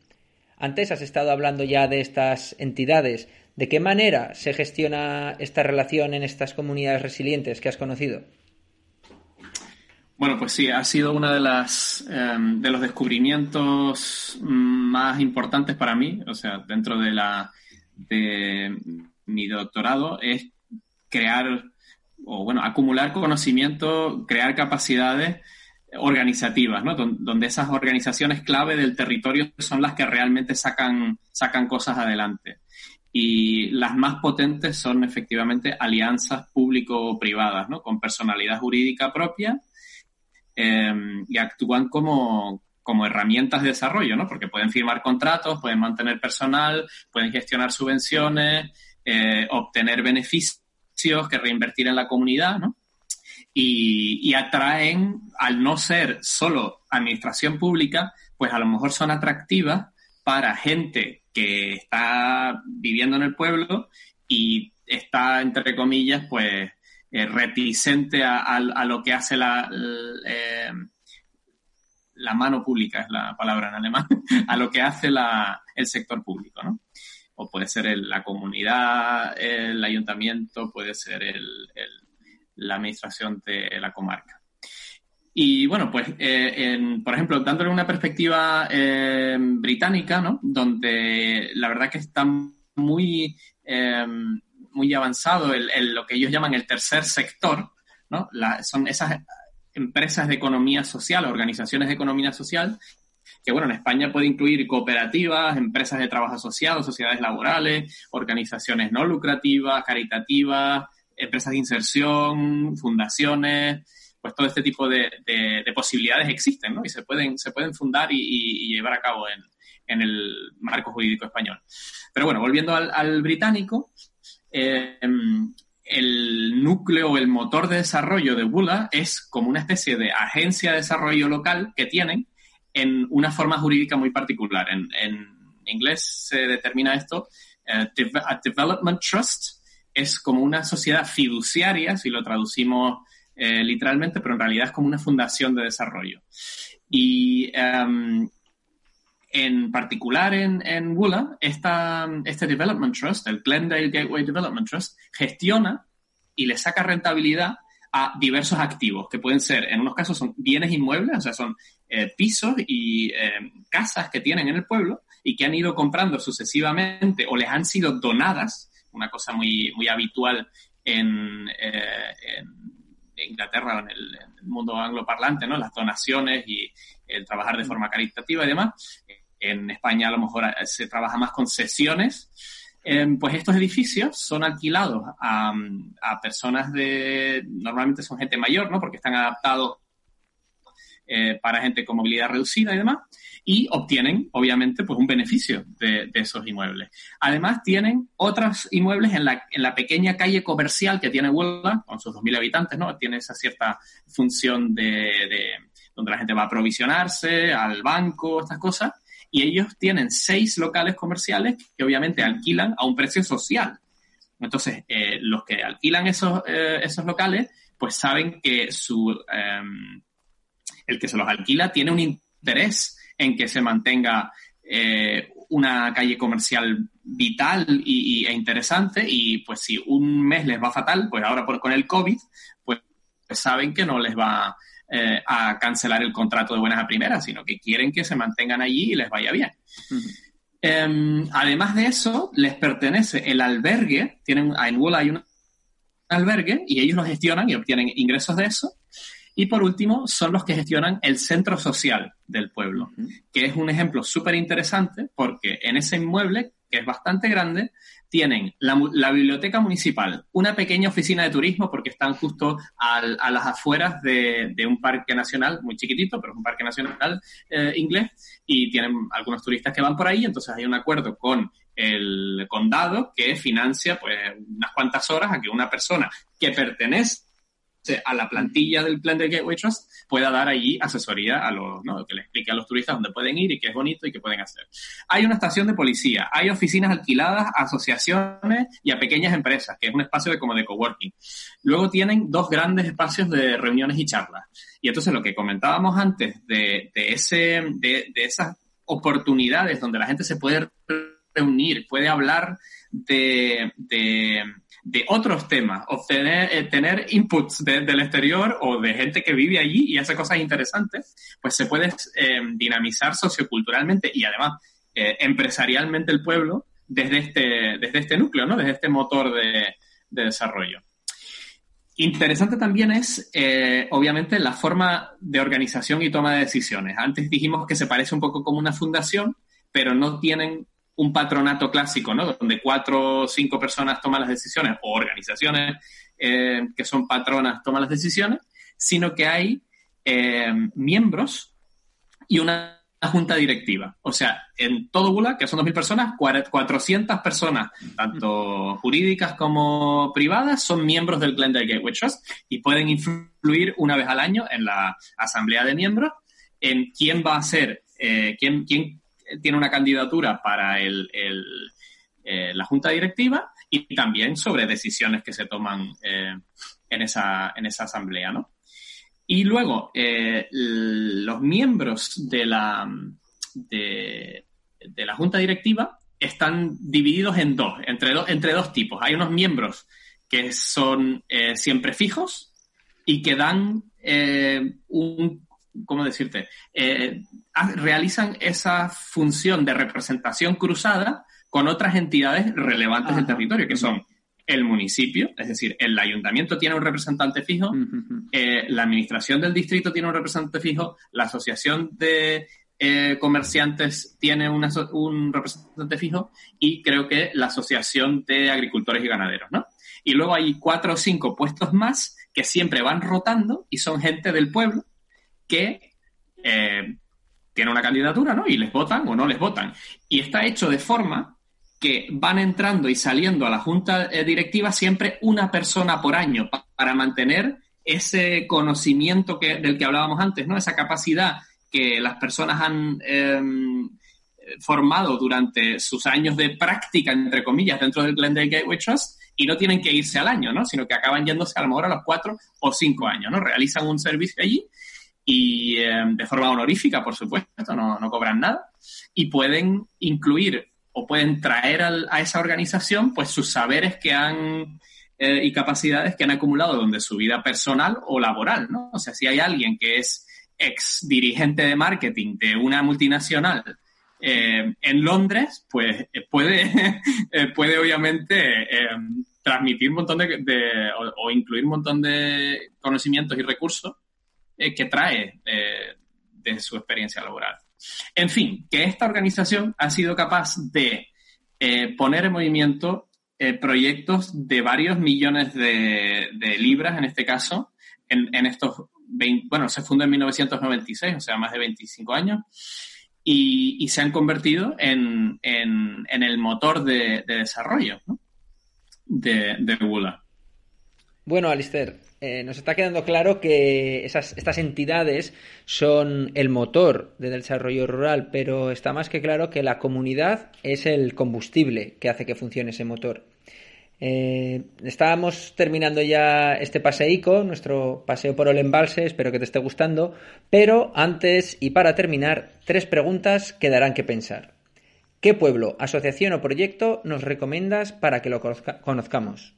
Antes has estado hablando ya de estas entidades. ¿De qué manera se gestiona esta relación en estas comunidades resilientes que has conocido? Bueno, pues sí, ha sido uno de las em, de los descubrimientos más importantes para mí, o sea, dentro de la de mi doctorado, es crear o bueno, acumular conocimiento, crear capacidades organizativas, ¿no? donde esas organizaciones clave del territorio son las que realmente sacan, sacan cosas adelante. Y las más potentes son efectivamente alianzas público-privadas, ¿no? Con personalidad jurídica propia Em, y actúan como, como herramientas de desarrollo, ¿no? Porque pueden firmar contratos, pueden mantener personal, pueden gestionar subvenciones, eh, obtener beneficios que reinvertir en la comunidad, ¿no? Y, y, atraen, al no ser solo administración pública, pues a lo mejor son atractivas para gente que está viviendo en el pueblo y está, entre comillas, pues eh, reticente a, lo que hace la, eh, la mano pública, es la palabra en alemán, *laughs* a lo que hace la, el sector público, ¿no? O puede ser la comunidad, el ayuntamiento, puede ser el, la administración de la comarca. Y bueno, pues, eh, por ejemplo, dándole una perspectiva británica, ¿no? Donde la verdad que están muy muy avanzado el, lo que ellos llaman el tercer sector, ¿no? son esas empresas de economía social, organizaciones de economía social, que bueno, en España puede incluir cooperativas, empresas de trabajo asociado, sociedades laborales, organizaciones no lucrativas, caritativas, empresas de inserción, fundaciones, pues todo este tipo de, posibilidades existen, ¿no? Y se pueden, se pueden fundar y, llevar a cabo en, el marco jurídico español. Pero bueno, volviendo al británico, Em, el núcleo o el motor de desarrollo de Bula es como una especie de agencia de desarrollo local que tienen en una forma jurídica muy particular. En, inglés se determina esto, eh, a Development Trust es como una sociedad fiduciaria, si lo traducimos eh, literalmente, pero en realidad es como una fundación de desarrollo. Y em, en particular en, en Woola, este Development Trust, el Glendale Gateway Development Trust, gestiona y le saca rentabilidad a diversos activos, que pueden ser, en unos casos son bienes inmuebles, o sea, son eh, pisos y eh, casas que tienen en el pueblo y que han ido comprando sucesivamente o les han sido donadas, una cosa muy, muy habitual en, eh, Inglaterra o en el, en el, mundo angloparlante, ¿no? Las donaciones y el trabajar de forma caritativa y demás en España a lo mejor eh, se trabaja más con sesiones, em, pues estos edificios son alquilados a, personas de, normalmente son gente mayor, ¿no? Porque están adaptados eh, para gente con movilidad reducida y demás, y obtienen, obviamente, pues un beneficio de, esos inmuebles. Además, tienen otros inmuebles en la, en la pequeña calle comercial que tiene Huelva, con sus 2.000 habitantes, ¿no? Tiene esa cierta función de, donde la gente va a aprovisionarse, al banco, estas cosas, y ellos tienen seis locales comerciales que obviamente alquilan a un precio social. Entonces, eh, los que alquilan esos, eh, esos locales, pues saben que su, em, el que se los alquila tiene un interés en que se mantenga eh, una calle comercial vital y, e interesante y pues si un mes les va fatal, pues ahora con el COVID, pues, pues saben que no les va eh, a cancelar el contrato de buenas a primeras, sino que quieren que se mantengan allí y les vaya bien. Em, además de eso, les pertenece el albergue, tienen, en Wola hay un albergue y ellos lo gestionan y obtienen ingresos de eso. Y por último, son los que gestionan el centro social del pueblo, que es un ejemplo súper interesante porque en ese inmueble, que es bastante grande, tienen la, biblioteca municipal, una pequeña oficina de turismo porque están justo a las afueras de, un parque nacional, muy chiquitito, pero es un parque nacional eh, inglés, y tienen algunos turistas que van por ahí, entonces hay un acuerdo con el condado que financia pues unas cuantas horas a que una persona que pertenece a la plantilla del plan de Gateway Trust pueda dar allí asesoría a los, ¿no? que le explique a los turistas dónde pueden ir y qué es bonito y qué pueden hacer. Hay una estación de policía, hay oficinas alquiladas asociaciones y a pequeñas empresas, que es un espacio de como de coworking. Luego tienen dos grandes espacios de reuniones y charlas. Y entonces lo que comentábamos antes de, de ese, de, de esas oportunidades donde la gente se puede reunir, puede hablar de de otros temas, obtener, eh, tener inputs del exterior o de gente que vive allí y hace cosas interesantes, pues se puede eh, dinamizar socioculturalmente y además eh, empresarialmente el pueblo desde este, desde este núcleo, ¿no? Desde este motor de, de desarrollo. Interesante también es, obviamente, la forma de organización y toma de decisiones. Antes dijimos que se parece un poco como una fundación, pero no tienen un patronato clásico, ¿no? Donde cuatro o cinco personas toman las decisiones o organizaciones eh, que son patronas toman las decisiones, sino que hay eh, miembros y una junta directiva. O sea, en todo Bula, que son 2.000 personas, 400 personas, tanto jurídicas como privadas, son miembros del Glendale Gateway Trust y pueden influir una vez al año en la asamblea de miembros en quién va a ser, eh, quién, quién tiene una candidatura para el, eh, la junta directiva y también sobre decisiones que se toman eh, en, esa, en esa asamblea, ¿no? Y luego, eh, los miembros de la, de, la junta directiva están divididos en dos, entre, entre dos tipos. Hay unos miembros que son siempre fijos y que dan un ¿cómo decirte? Eh, realizan esa función de representación cruzada con otras entidades relevantes del territorio, que son el municipio, es decir, el ayuntamiento tiene un representante fijo, eh, la administración del distrito tiene un representante fijo, la asociación de eh, comerciantes tiene un representante fijo y creo que la asociación de agricultores y ganaderos, ¿no? Y luego hay cuatro o cinco puestos más que siempre van rotando y son gente del pueblo que eh, tiene una candidatura, ¿no? Y les votan o no les votan. Y está hecho de forma que van entrando y saliendo a la junta eh, directiva siempre una persona por año para mantener ese conocimiento que, del que hablábamos antes, ¿no? Esa capacidad que las personas han em, formado durante sus años de práctica, entre comillas, dentro del Glendale Gateway Trust y no tienen que irse al año, ¿no? Sino que acaban yéndose a lo mejor a los cuatro o cinco años, ¿no? Realizan un servicio allí y em, de forma honorífica, por supuesto, no, no, cobran nada, y pueden incluir o pueden traer a esa organización pues sus saberes que han eh, y capacidades que han acumulado donde su vida personal o laboral, ¿no? O sea, si hay alguien que es ex dirigente de marketing de una multinacional eh, en Londres, pues eh, puede, *laughs* puede obviamente em, transmitir un montón de, o, incluir un montón de conocimientos y recursos eh, que trae eh, de su experiencia laboral. En fin, que esta organización ha sido capaz de eh, poner en movimiento proyectos de varios millones de, libras, en este caso, en, estos 20, bueno, se fundó en 1996, o sea, más de 25 años, y, se han convertido en, el motor de, desarrollo de, de. Bueno, Alistair, eh, nos está quedando claro que estas entidades son el motor del desarrollo rural, pero está más que claro que la comunidad es el combustible que hace que funcione ese motor. Eh, estábamos terminando ya este paseico, nuestro paseo por el embalse, espero que te esté gustando, pero antes y para terminar, tres preguntas que darán que pensar. ¿Qué pueblo, asociación o proyecto nos recomiendas para que lo conozcamos?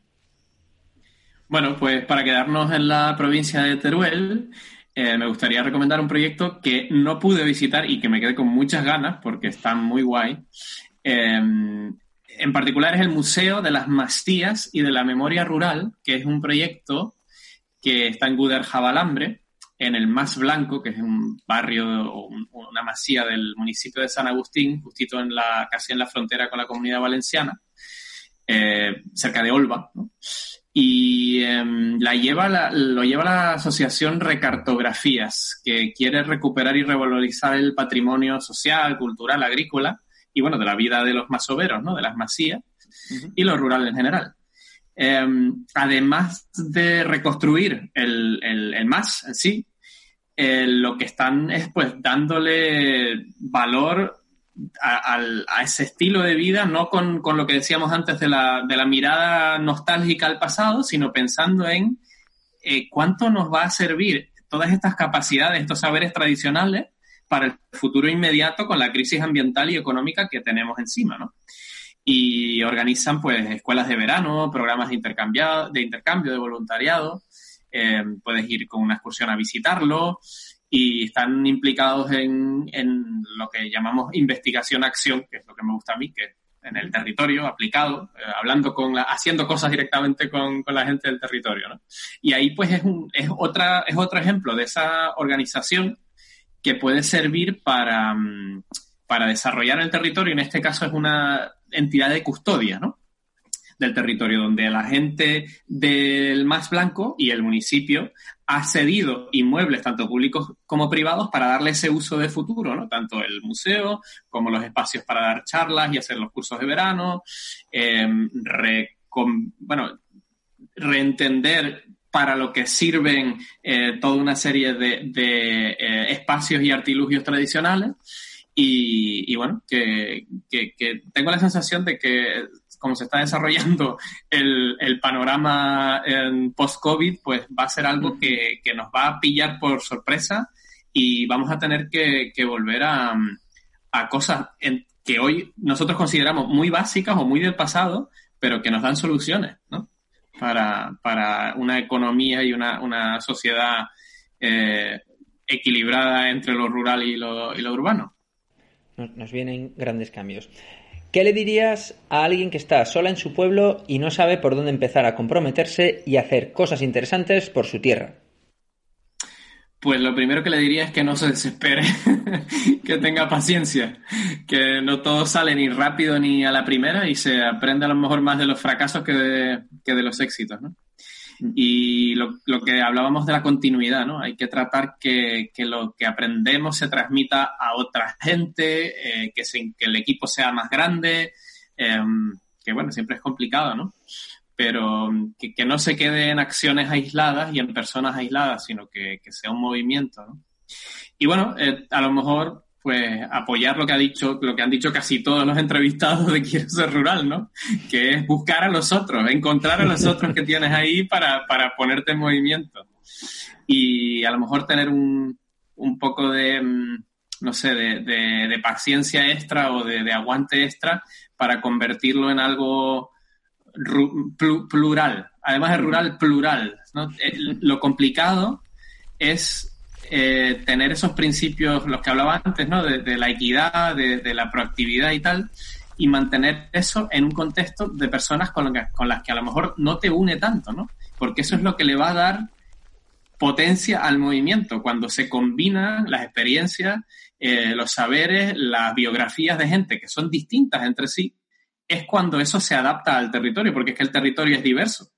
Bueno, pues para quedarnos en la provincia de Teruel, eh, me gustaría recomendar un proyecto que no pude visitar y que me quedé con muchas ganas porque está muy guay. Em, en particular es el Museo de las Mastías y de la Memoria Rural, que es un proyecto que está en Guder Jabalambre, en el Más Blanco, que es un barrio o una masía del municipio de San Agustín, justito en la, casi en la frontera con la comunidad valenciana, eh, cerca de Olba. ¿no? Y em, la lleva lo lleva la asociación Recartografías, que quiere recuperar y revalorizar el patrimonio social, cultural, agrícola y bueno, de la vida de los masoveros, ¿no? De las masías y lo rural en general. em, además de reconstruir el, el, MAS en sí, eh, lo que están es pues dándole valor a, ese estilo de vida, no con, lo que decíamos antes de la, de la, mirada nostálgica al pasado, sino pensando en eh, cuánto nos va a servir todas estas capacidades, estos saberes tradicionales para el futuro inmediato con la crisis ambiental y económica que tenemos encima, ¿no? Y organizan, pues, escuelas de verano, programas de, intercambio, de intercambio, de voluntariado. Eh, puedes ir con una excursión a visitarlo y están implicados en, en lo que llamamos investigación-acción, que es lo que me gusta a mí, que en el territorio aplicado, eh, hablando con haciendo cosas directamente con, con, la gente del territorio, ¿no? Y ahí pues es un, es otra, es otro ejemplo de esa organización que puede servir para, mm, para desarrollar el territorio. En este caso es una entidad de custodia, ¿no? Del territorio, donde la gente del más blanco y el municipio ha cedido inmuebles, tanto públicos como privados, para darle ese uso de futuro, ¿no? Tanto el museo como los espacios para dar charlas y hacer los cursos de verano, em, bueno, reentender para lo que sirven eh, toda una serie de, eh, espacios y artilugios tradicionales. Y, bueno, que, tengo la sensación de que como se está desarrollando *laughs* el, el panorama post-COVID, pues va a ser algo que, nos va a pillar por sorpresa y vamos a tener que, volver a, a cosas que hoy nosotros consideramos muy básicas o muy del pasado, pero que nos dan soluciones, ¿no? para, para una economía y una, una sociedad eh, equilibrada entre lo rural y lo, y lo urbano. Nos, vienen grandes cambios. ¿Qué le dirías a alguien que está sola en su pueblo y no sabe por dónde empezar a comprometerse y hacer cosas interesantes por su tierra? Pues lo primero que le diría es que no se desespere, *laughs* que tenga paciencia, que no todo sale ni rápido ni a la primera y se aprende a lo mejor más de los fracasos que de, que de los éxitos, ¿no? Y lo, lo, que hablábamos de la continuidad, ¿no? Hay que tratar que, que lo que aprendemos se transmita a otra gente, eh, que, que el equipo sea más grande, eh, que bueno, siempre es complicado, ¿no? pero que, que, no se quede en acciones aisladas y en personas aisladas, sino que, que sea un movimiento. ¿no? Y bueno, eh, a lo mejor pues apoyar lo que ha dicho, lo que han dicho casi todos los entrevistados de Quiero ser rural, ¿no? Que es buscar a los otros, encontrar a los otros que tienes ahí para, para ponerte en movimiento. Y a lo mejor tener un, un poco de, mm, no sé, de, de, de paciencia extra o de, aguante extra para convertirlo en algo plural, además de rural, plural. Eh, lo complicado es eh, tener esos principios, los que hablaba antes, ¿no? de, la equidad, de, la proactividad y tal, y mantener eso en un contexto de personas con, con las que a lo mejor no te une tanto, ¿no? Porque eso es lo que le va a dar potencia al movimiento, cuando se combinan las experiencias, eh, los saberes, las biografías de gente que son distintas entre sí es cuando eso se adapta al territorio, porque es que el territorio es diverso.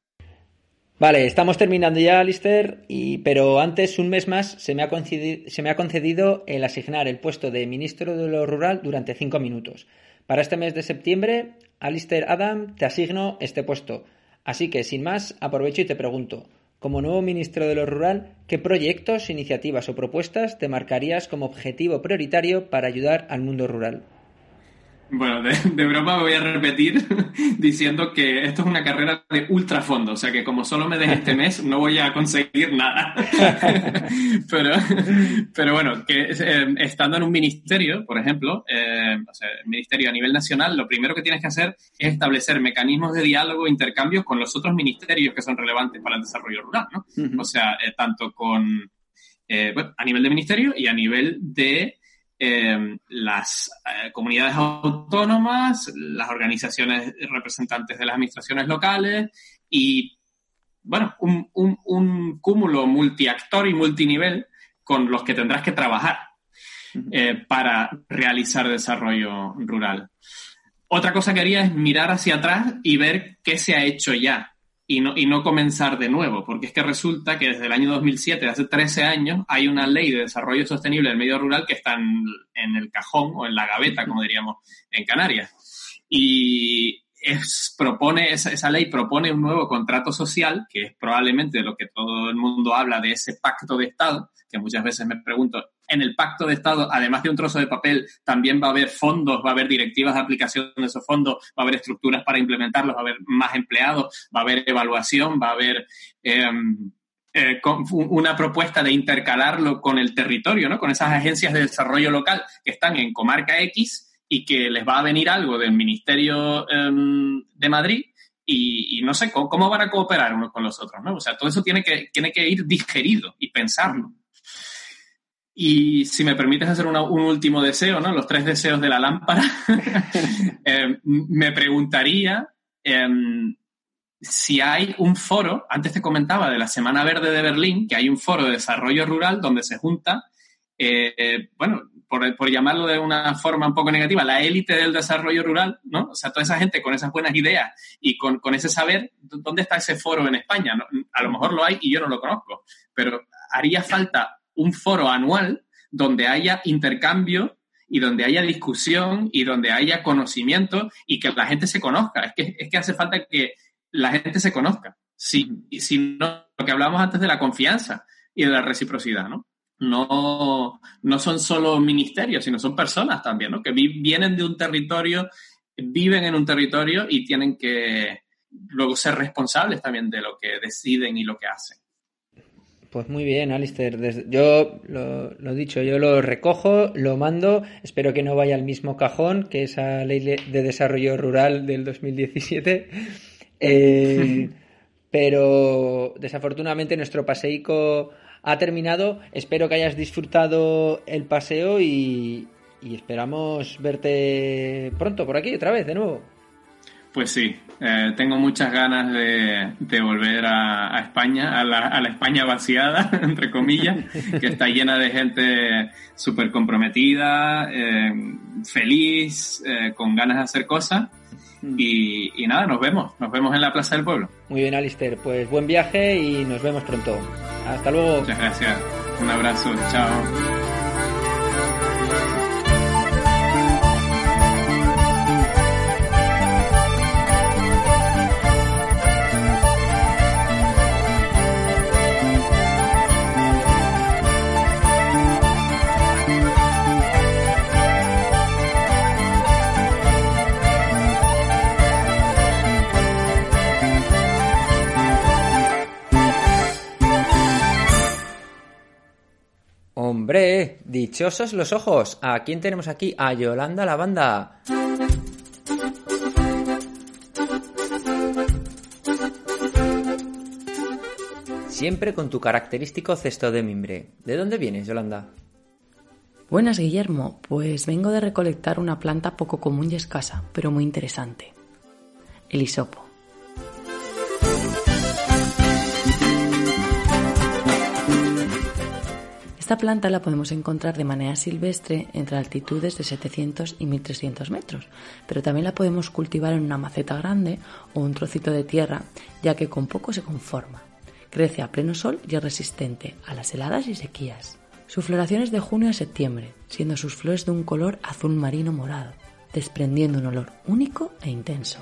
Vale, estamos terminando ya, Alistair, y, pero antes, un mes más, se me, ha concedido, se me ha concedido el asignar el puesto de ministro de lo rural durante cinco minutos. Para este mes de septiembre, Alistair Adam, te asigno este puesto. Así que, sin más, aprovecho y te pregunto, como nuevo ministro de lo rural, ¿qué proyectos, iniciativas o propuestas te marcarías como objetivo prioritario para ayudar al mundo rural? Bueno, de, broma voy a repetir *laughs* diciendo que esto es una carrera de ultrafondo, o sea que como solo me deje este mes no voy a conseguir nada. *laughs* pero, pero bueno, que eh, estando en un ministerio, por ejemplo, eh, o sea, el ministerio a nivel nacional, lo primero que tienes que hacer es establecer mecanismos de diálogo e intercambio con los otros ministerios que son relevantes para el desarrollo rural, ¿no? O sea, eh, tanto con, bueno, a nivel de ministerio y a nivel de eh, las eh, comunidades autónomas, las organizaciones representantes de las administraciones locales y, bueno, un, un, cúmulo multiactor y multinivel con los que tendrás que trabajar eh, para realizar desarrollo rural. Otra cosa que haría es mirar hacia atrás y ver qué se ha hecho ya y no, y no comenzar de nuevo, porque es que resulta que desde el año 2007, hace 13 años, hay una ley de desarrollo sostenible del medio rural que está en, el cajón o en la gaveta, como diríamos en Canarias. Y propone, esa, esa, ley propone un nuevo contrato social, que es probablemente lo que todo el mundo habla de ese pacto de Estado, que muchas veces me pregunto, en el pacto de Estado, además de un trozo de papel, también va a haber fondos, va a haber directivas de aplicación de esos fondos, va a haber estructuras para implementarlos, va a haber más empleados, va a haber evaluación, va a haber em, eh, una propuesta de intercalarlo con el territorio, ¿no? Con esas agencias de desarrollo local que están en comarca X y que les va a venir algo del Ministerio em, de Madrid y, no sé ¿cómo, van a cooperar unos con los otros, ¿no? O sea, todo eso tiene que, tiene que ir digerido y pensarlo. Y si me permites hacer un último deseo, ¿no? Los tres deseos de la lámpara, *laughs* em, me preguntaría em, si hay un foro, antes te comentaba de la Semana Verde de Berlín, que hay un foro de desarrollo rural donde se junta, eh, eh, bueno, por, llamarlo de una forma un poco negativa, la élite del desarrollo rural, ¿no? O sea, toda esa gente con esas buenas ideas y con, ese saber, ¿dónde está ese foro en España? A lo mejor lo hay y yo no lo conozco, pero haría falta un foro anual donde haya intercambio y donde haya discusión y donde haya conocimiento y que la gente se conozca. Es que, es que hace falta que la gente se conozca. Si, si no, lo que hablábamos antes de la confianza y de la reciprocidad, ¿no? no, no son solo ministerios, sino son personas también, ¿no? Que vienen de un territorio, viven en un territorio y tienen que luego ser responsables también de lo que deciden y lo que hacen. Pues muy bien, Alistair. Yo lo, lo, dicho, yo lo recojo, lo mando. Espero que no vaya al mismo cajón que esa ley de desarrollo rural del 2017. *laughs* Eh, pero desafortunadamente nuestro paseico ha terminado. Espero que hayas disfrutado el paseo y, esperamos verte pronto por aquí otra vez, de nuevo. Pues sí, eh, tengo muchas ganas de, volver a, España, a la, España vaciada, *laughs* entre comillas, que está llena de gente súper comprometida, eh, feliz, eh, con ganas de hacer cosas. Mm. Y, y, nada, nos vemos, nos vemos en la Plaza del Pueblo. Muy bien, Alister, pues buen viaje y nos vemos pronto. Hasta luego. Muchas gracias. Un abrazo. Chao. Hombre, dichosos los ojos. ¿A quién tenemos aquí? A Yolanda la banda. Siempre con tu característico cesto de mimbre. ¿De dónde vienes, Yolanda? Buenas, Guillermo. Pues vengo de recolectar una planta poco común y escasa, pero muy interesante. El hisopo. Esta planta la podemos encontrar de manera silvestre entre altitudes de 700 y 1300 metros, pero también la podemos cultivar en una maceta grande o un trocito de tierra, ya que con poco se conforma. Crece a pleno sol y es resistente a las heladas y sequías. Su floración es de junio a septiembre, siendo sus flores de un color azul marino morado, desprendiendo un olor único e intenso.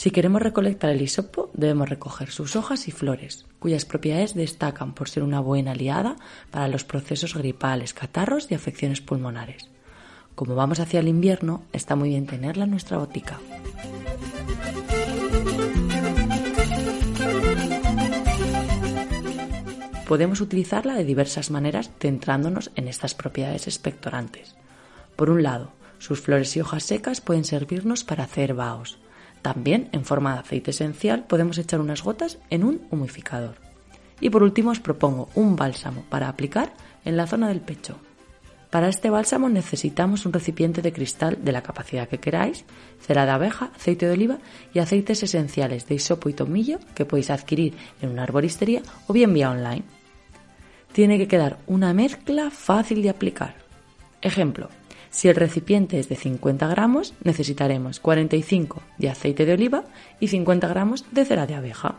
Si queremos recolectar el hisopo, debemos recoger sus hojas y flores, cuyas propiedades destacan por ser una buena aliada para los procesos gripales, catarros y afecciones pulmonares. Como vamos hacia el invierno, está muy bien tenerla en nuestra botica. Podemos utilizarla de diversas maneras centrándonos en estas propiedades expectorantes. Por un lado, sus flores y hojas secas pueden servirnos para hacer baos, también, en forma de aceite esencial, podemos echar unas gotas en un humificador. Y por último os propongo un bálsamo para aplicar en la zona del pecho. Para este bálsamo necesitamos un recipiente de cristal de la capacidad que queráis, cera de abeja, aceite de oliva y aceites esenciales de hisopo y tomillo que podéis adquirir en una arboristería o bien vía online. Tiene que quedar una mezcla fácil de aplicar. Ejemplo, si el recipiente es de 50 gramos, necesitaremos 45 de aceite de oliva y 50 gramos de cera de abeja,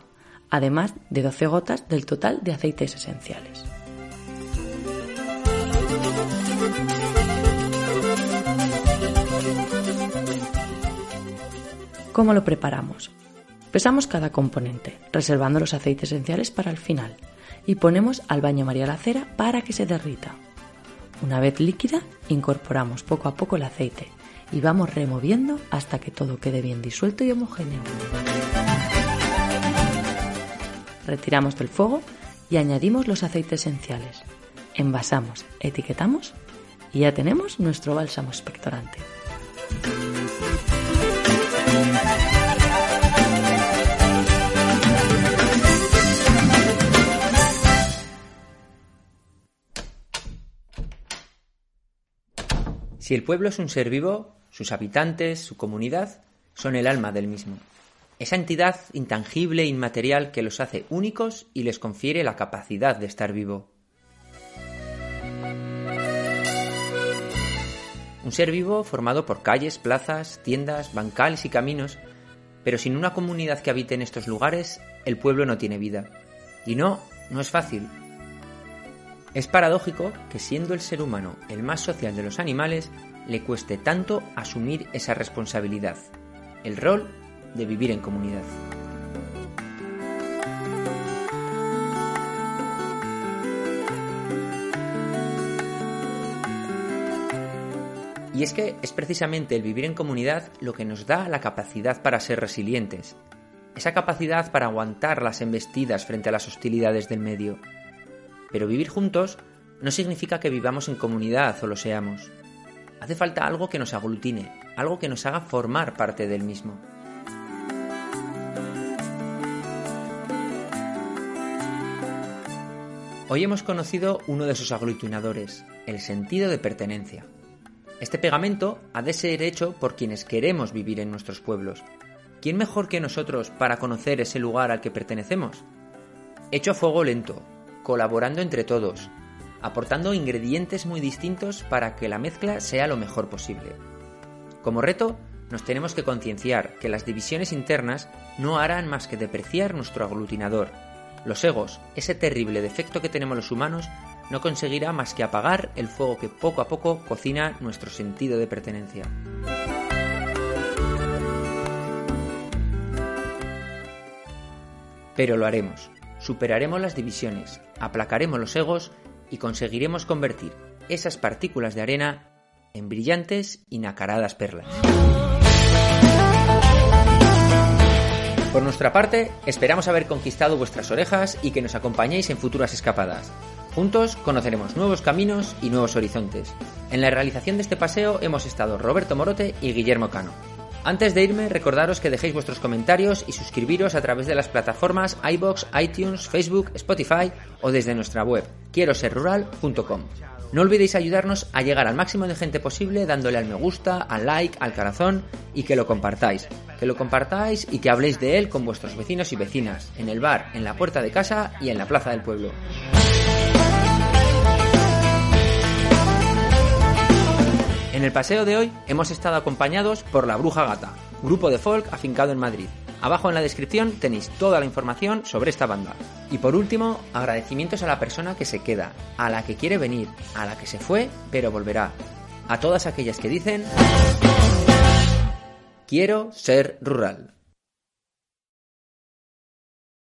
además de 12 gotas del total de aceites esenciales. ¿Cómo lo preparamos? Pesamos cada componente, reservando los aceites esenciales para el final, y ponemos al baño María la cera para que se derrita. Una vez líquida, incorporamos poco a poco el aceite y vamos removiendo hasta que todo quede bien disuelto y homogéneo. Retiramos del fuego y añadimos los aceites esenciales. Envasamos, etiquetamos y ya tenemos nuestro bálsamo expectorante. Si el pueblo es un ser vivo, sus habitantes, su comunidad, son el alma del mismo. Esa entidad intangible e inmaterial que los hace únicos y les confiere la capacidad de estar vivo. Un ser vivo formado por calles, plazas, tiendas, bancales y caminos, pero sin una comunidad que habite en estos lugares, el pueblo no tiene vida. Y no, no es fácil. Es paradójico que siendo el ser humano el más social de los animales, le cueste tanto asumir esa responsabilidad, el rol de vivir en comunidad. Y es que es precisamente el vivir en comunidad lo que nos da la capacidad para ser resilientes, esa capacidad para aguantar las embestidas frente a las hostilidades del medio. Pero vivir juntos no significa que vivamos en comunidad o lo seamos. Hace falta algo que nos aglutine, algo que nos haga formar parte del mismo. Hoy hemos conocido uno de sus aglutinadores, el sentido de pertenencia. Este pegamento ha de ser hecho por quienes queremos vivir en nuestros pueblos. ¿Quién mejor que nosotros para conocer ese lugar al que pertenecemos? Hecho a fuego lento, colaborando entre todos, aportando ingredientes muy distintos para que la mezcla sea lo mejor posible. Como reto, nos tenemos que concienciar que las divisiones internas no harán más que depreciar nuestro aglutinador. Los egos, ese terrible defecto que tenemos los humanos, no conseguirá más que apagar el fuego que poco a poco cocina nuestro sentido de pertenencia. Pero lo haremos, superaremos las divisiones, aplacaremos los egos y conseguiremos convertir esas partículas de arena en brillantes y nacaradas perlas. Por nuestra parte, esperamos haber conquistado vuestras orejas y que nos acompañéis en futuras escapadas. Juntos conoceremos nuevos caminos y nuevos horizontes. En la realización de este paseo hemos estado Roberto Morote y Guillermo Cano. Antes de irme, recordaros que dejéis vuestros comentarios y suscribiros a través de las plataformas iBox, iTunes, Facebook, Spotify o desde nuestra web quiero ser rural.com. No olvidéis ayudarnos a llegar al máximo de gente posible dándole al me gusta, al like, al corazón y que lo compartáis. Que lo compartáis y que habléis de él con vuestros vecinos y vecinas, en el bar, en la puerta de casa y en la plaza del pueblo. En el paseo de hoy hemos estado acompañados por La Bruja Gata, grupo de folk afincado en Madrid. Abajo en la descripción tenéis toda la información sobre esta banda. Y por último, agradecimientos a la persona que se queda, a la que quiere venir, a la que se fue pero volverá. A todas aquellas que dicen... Quiero ser rural.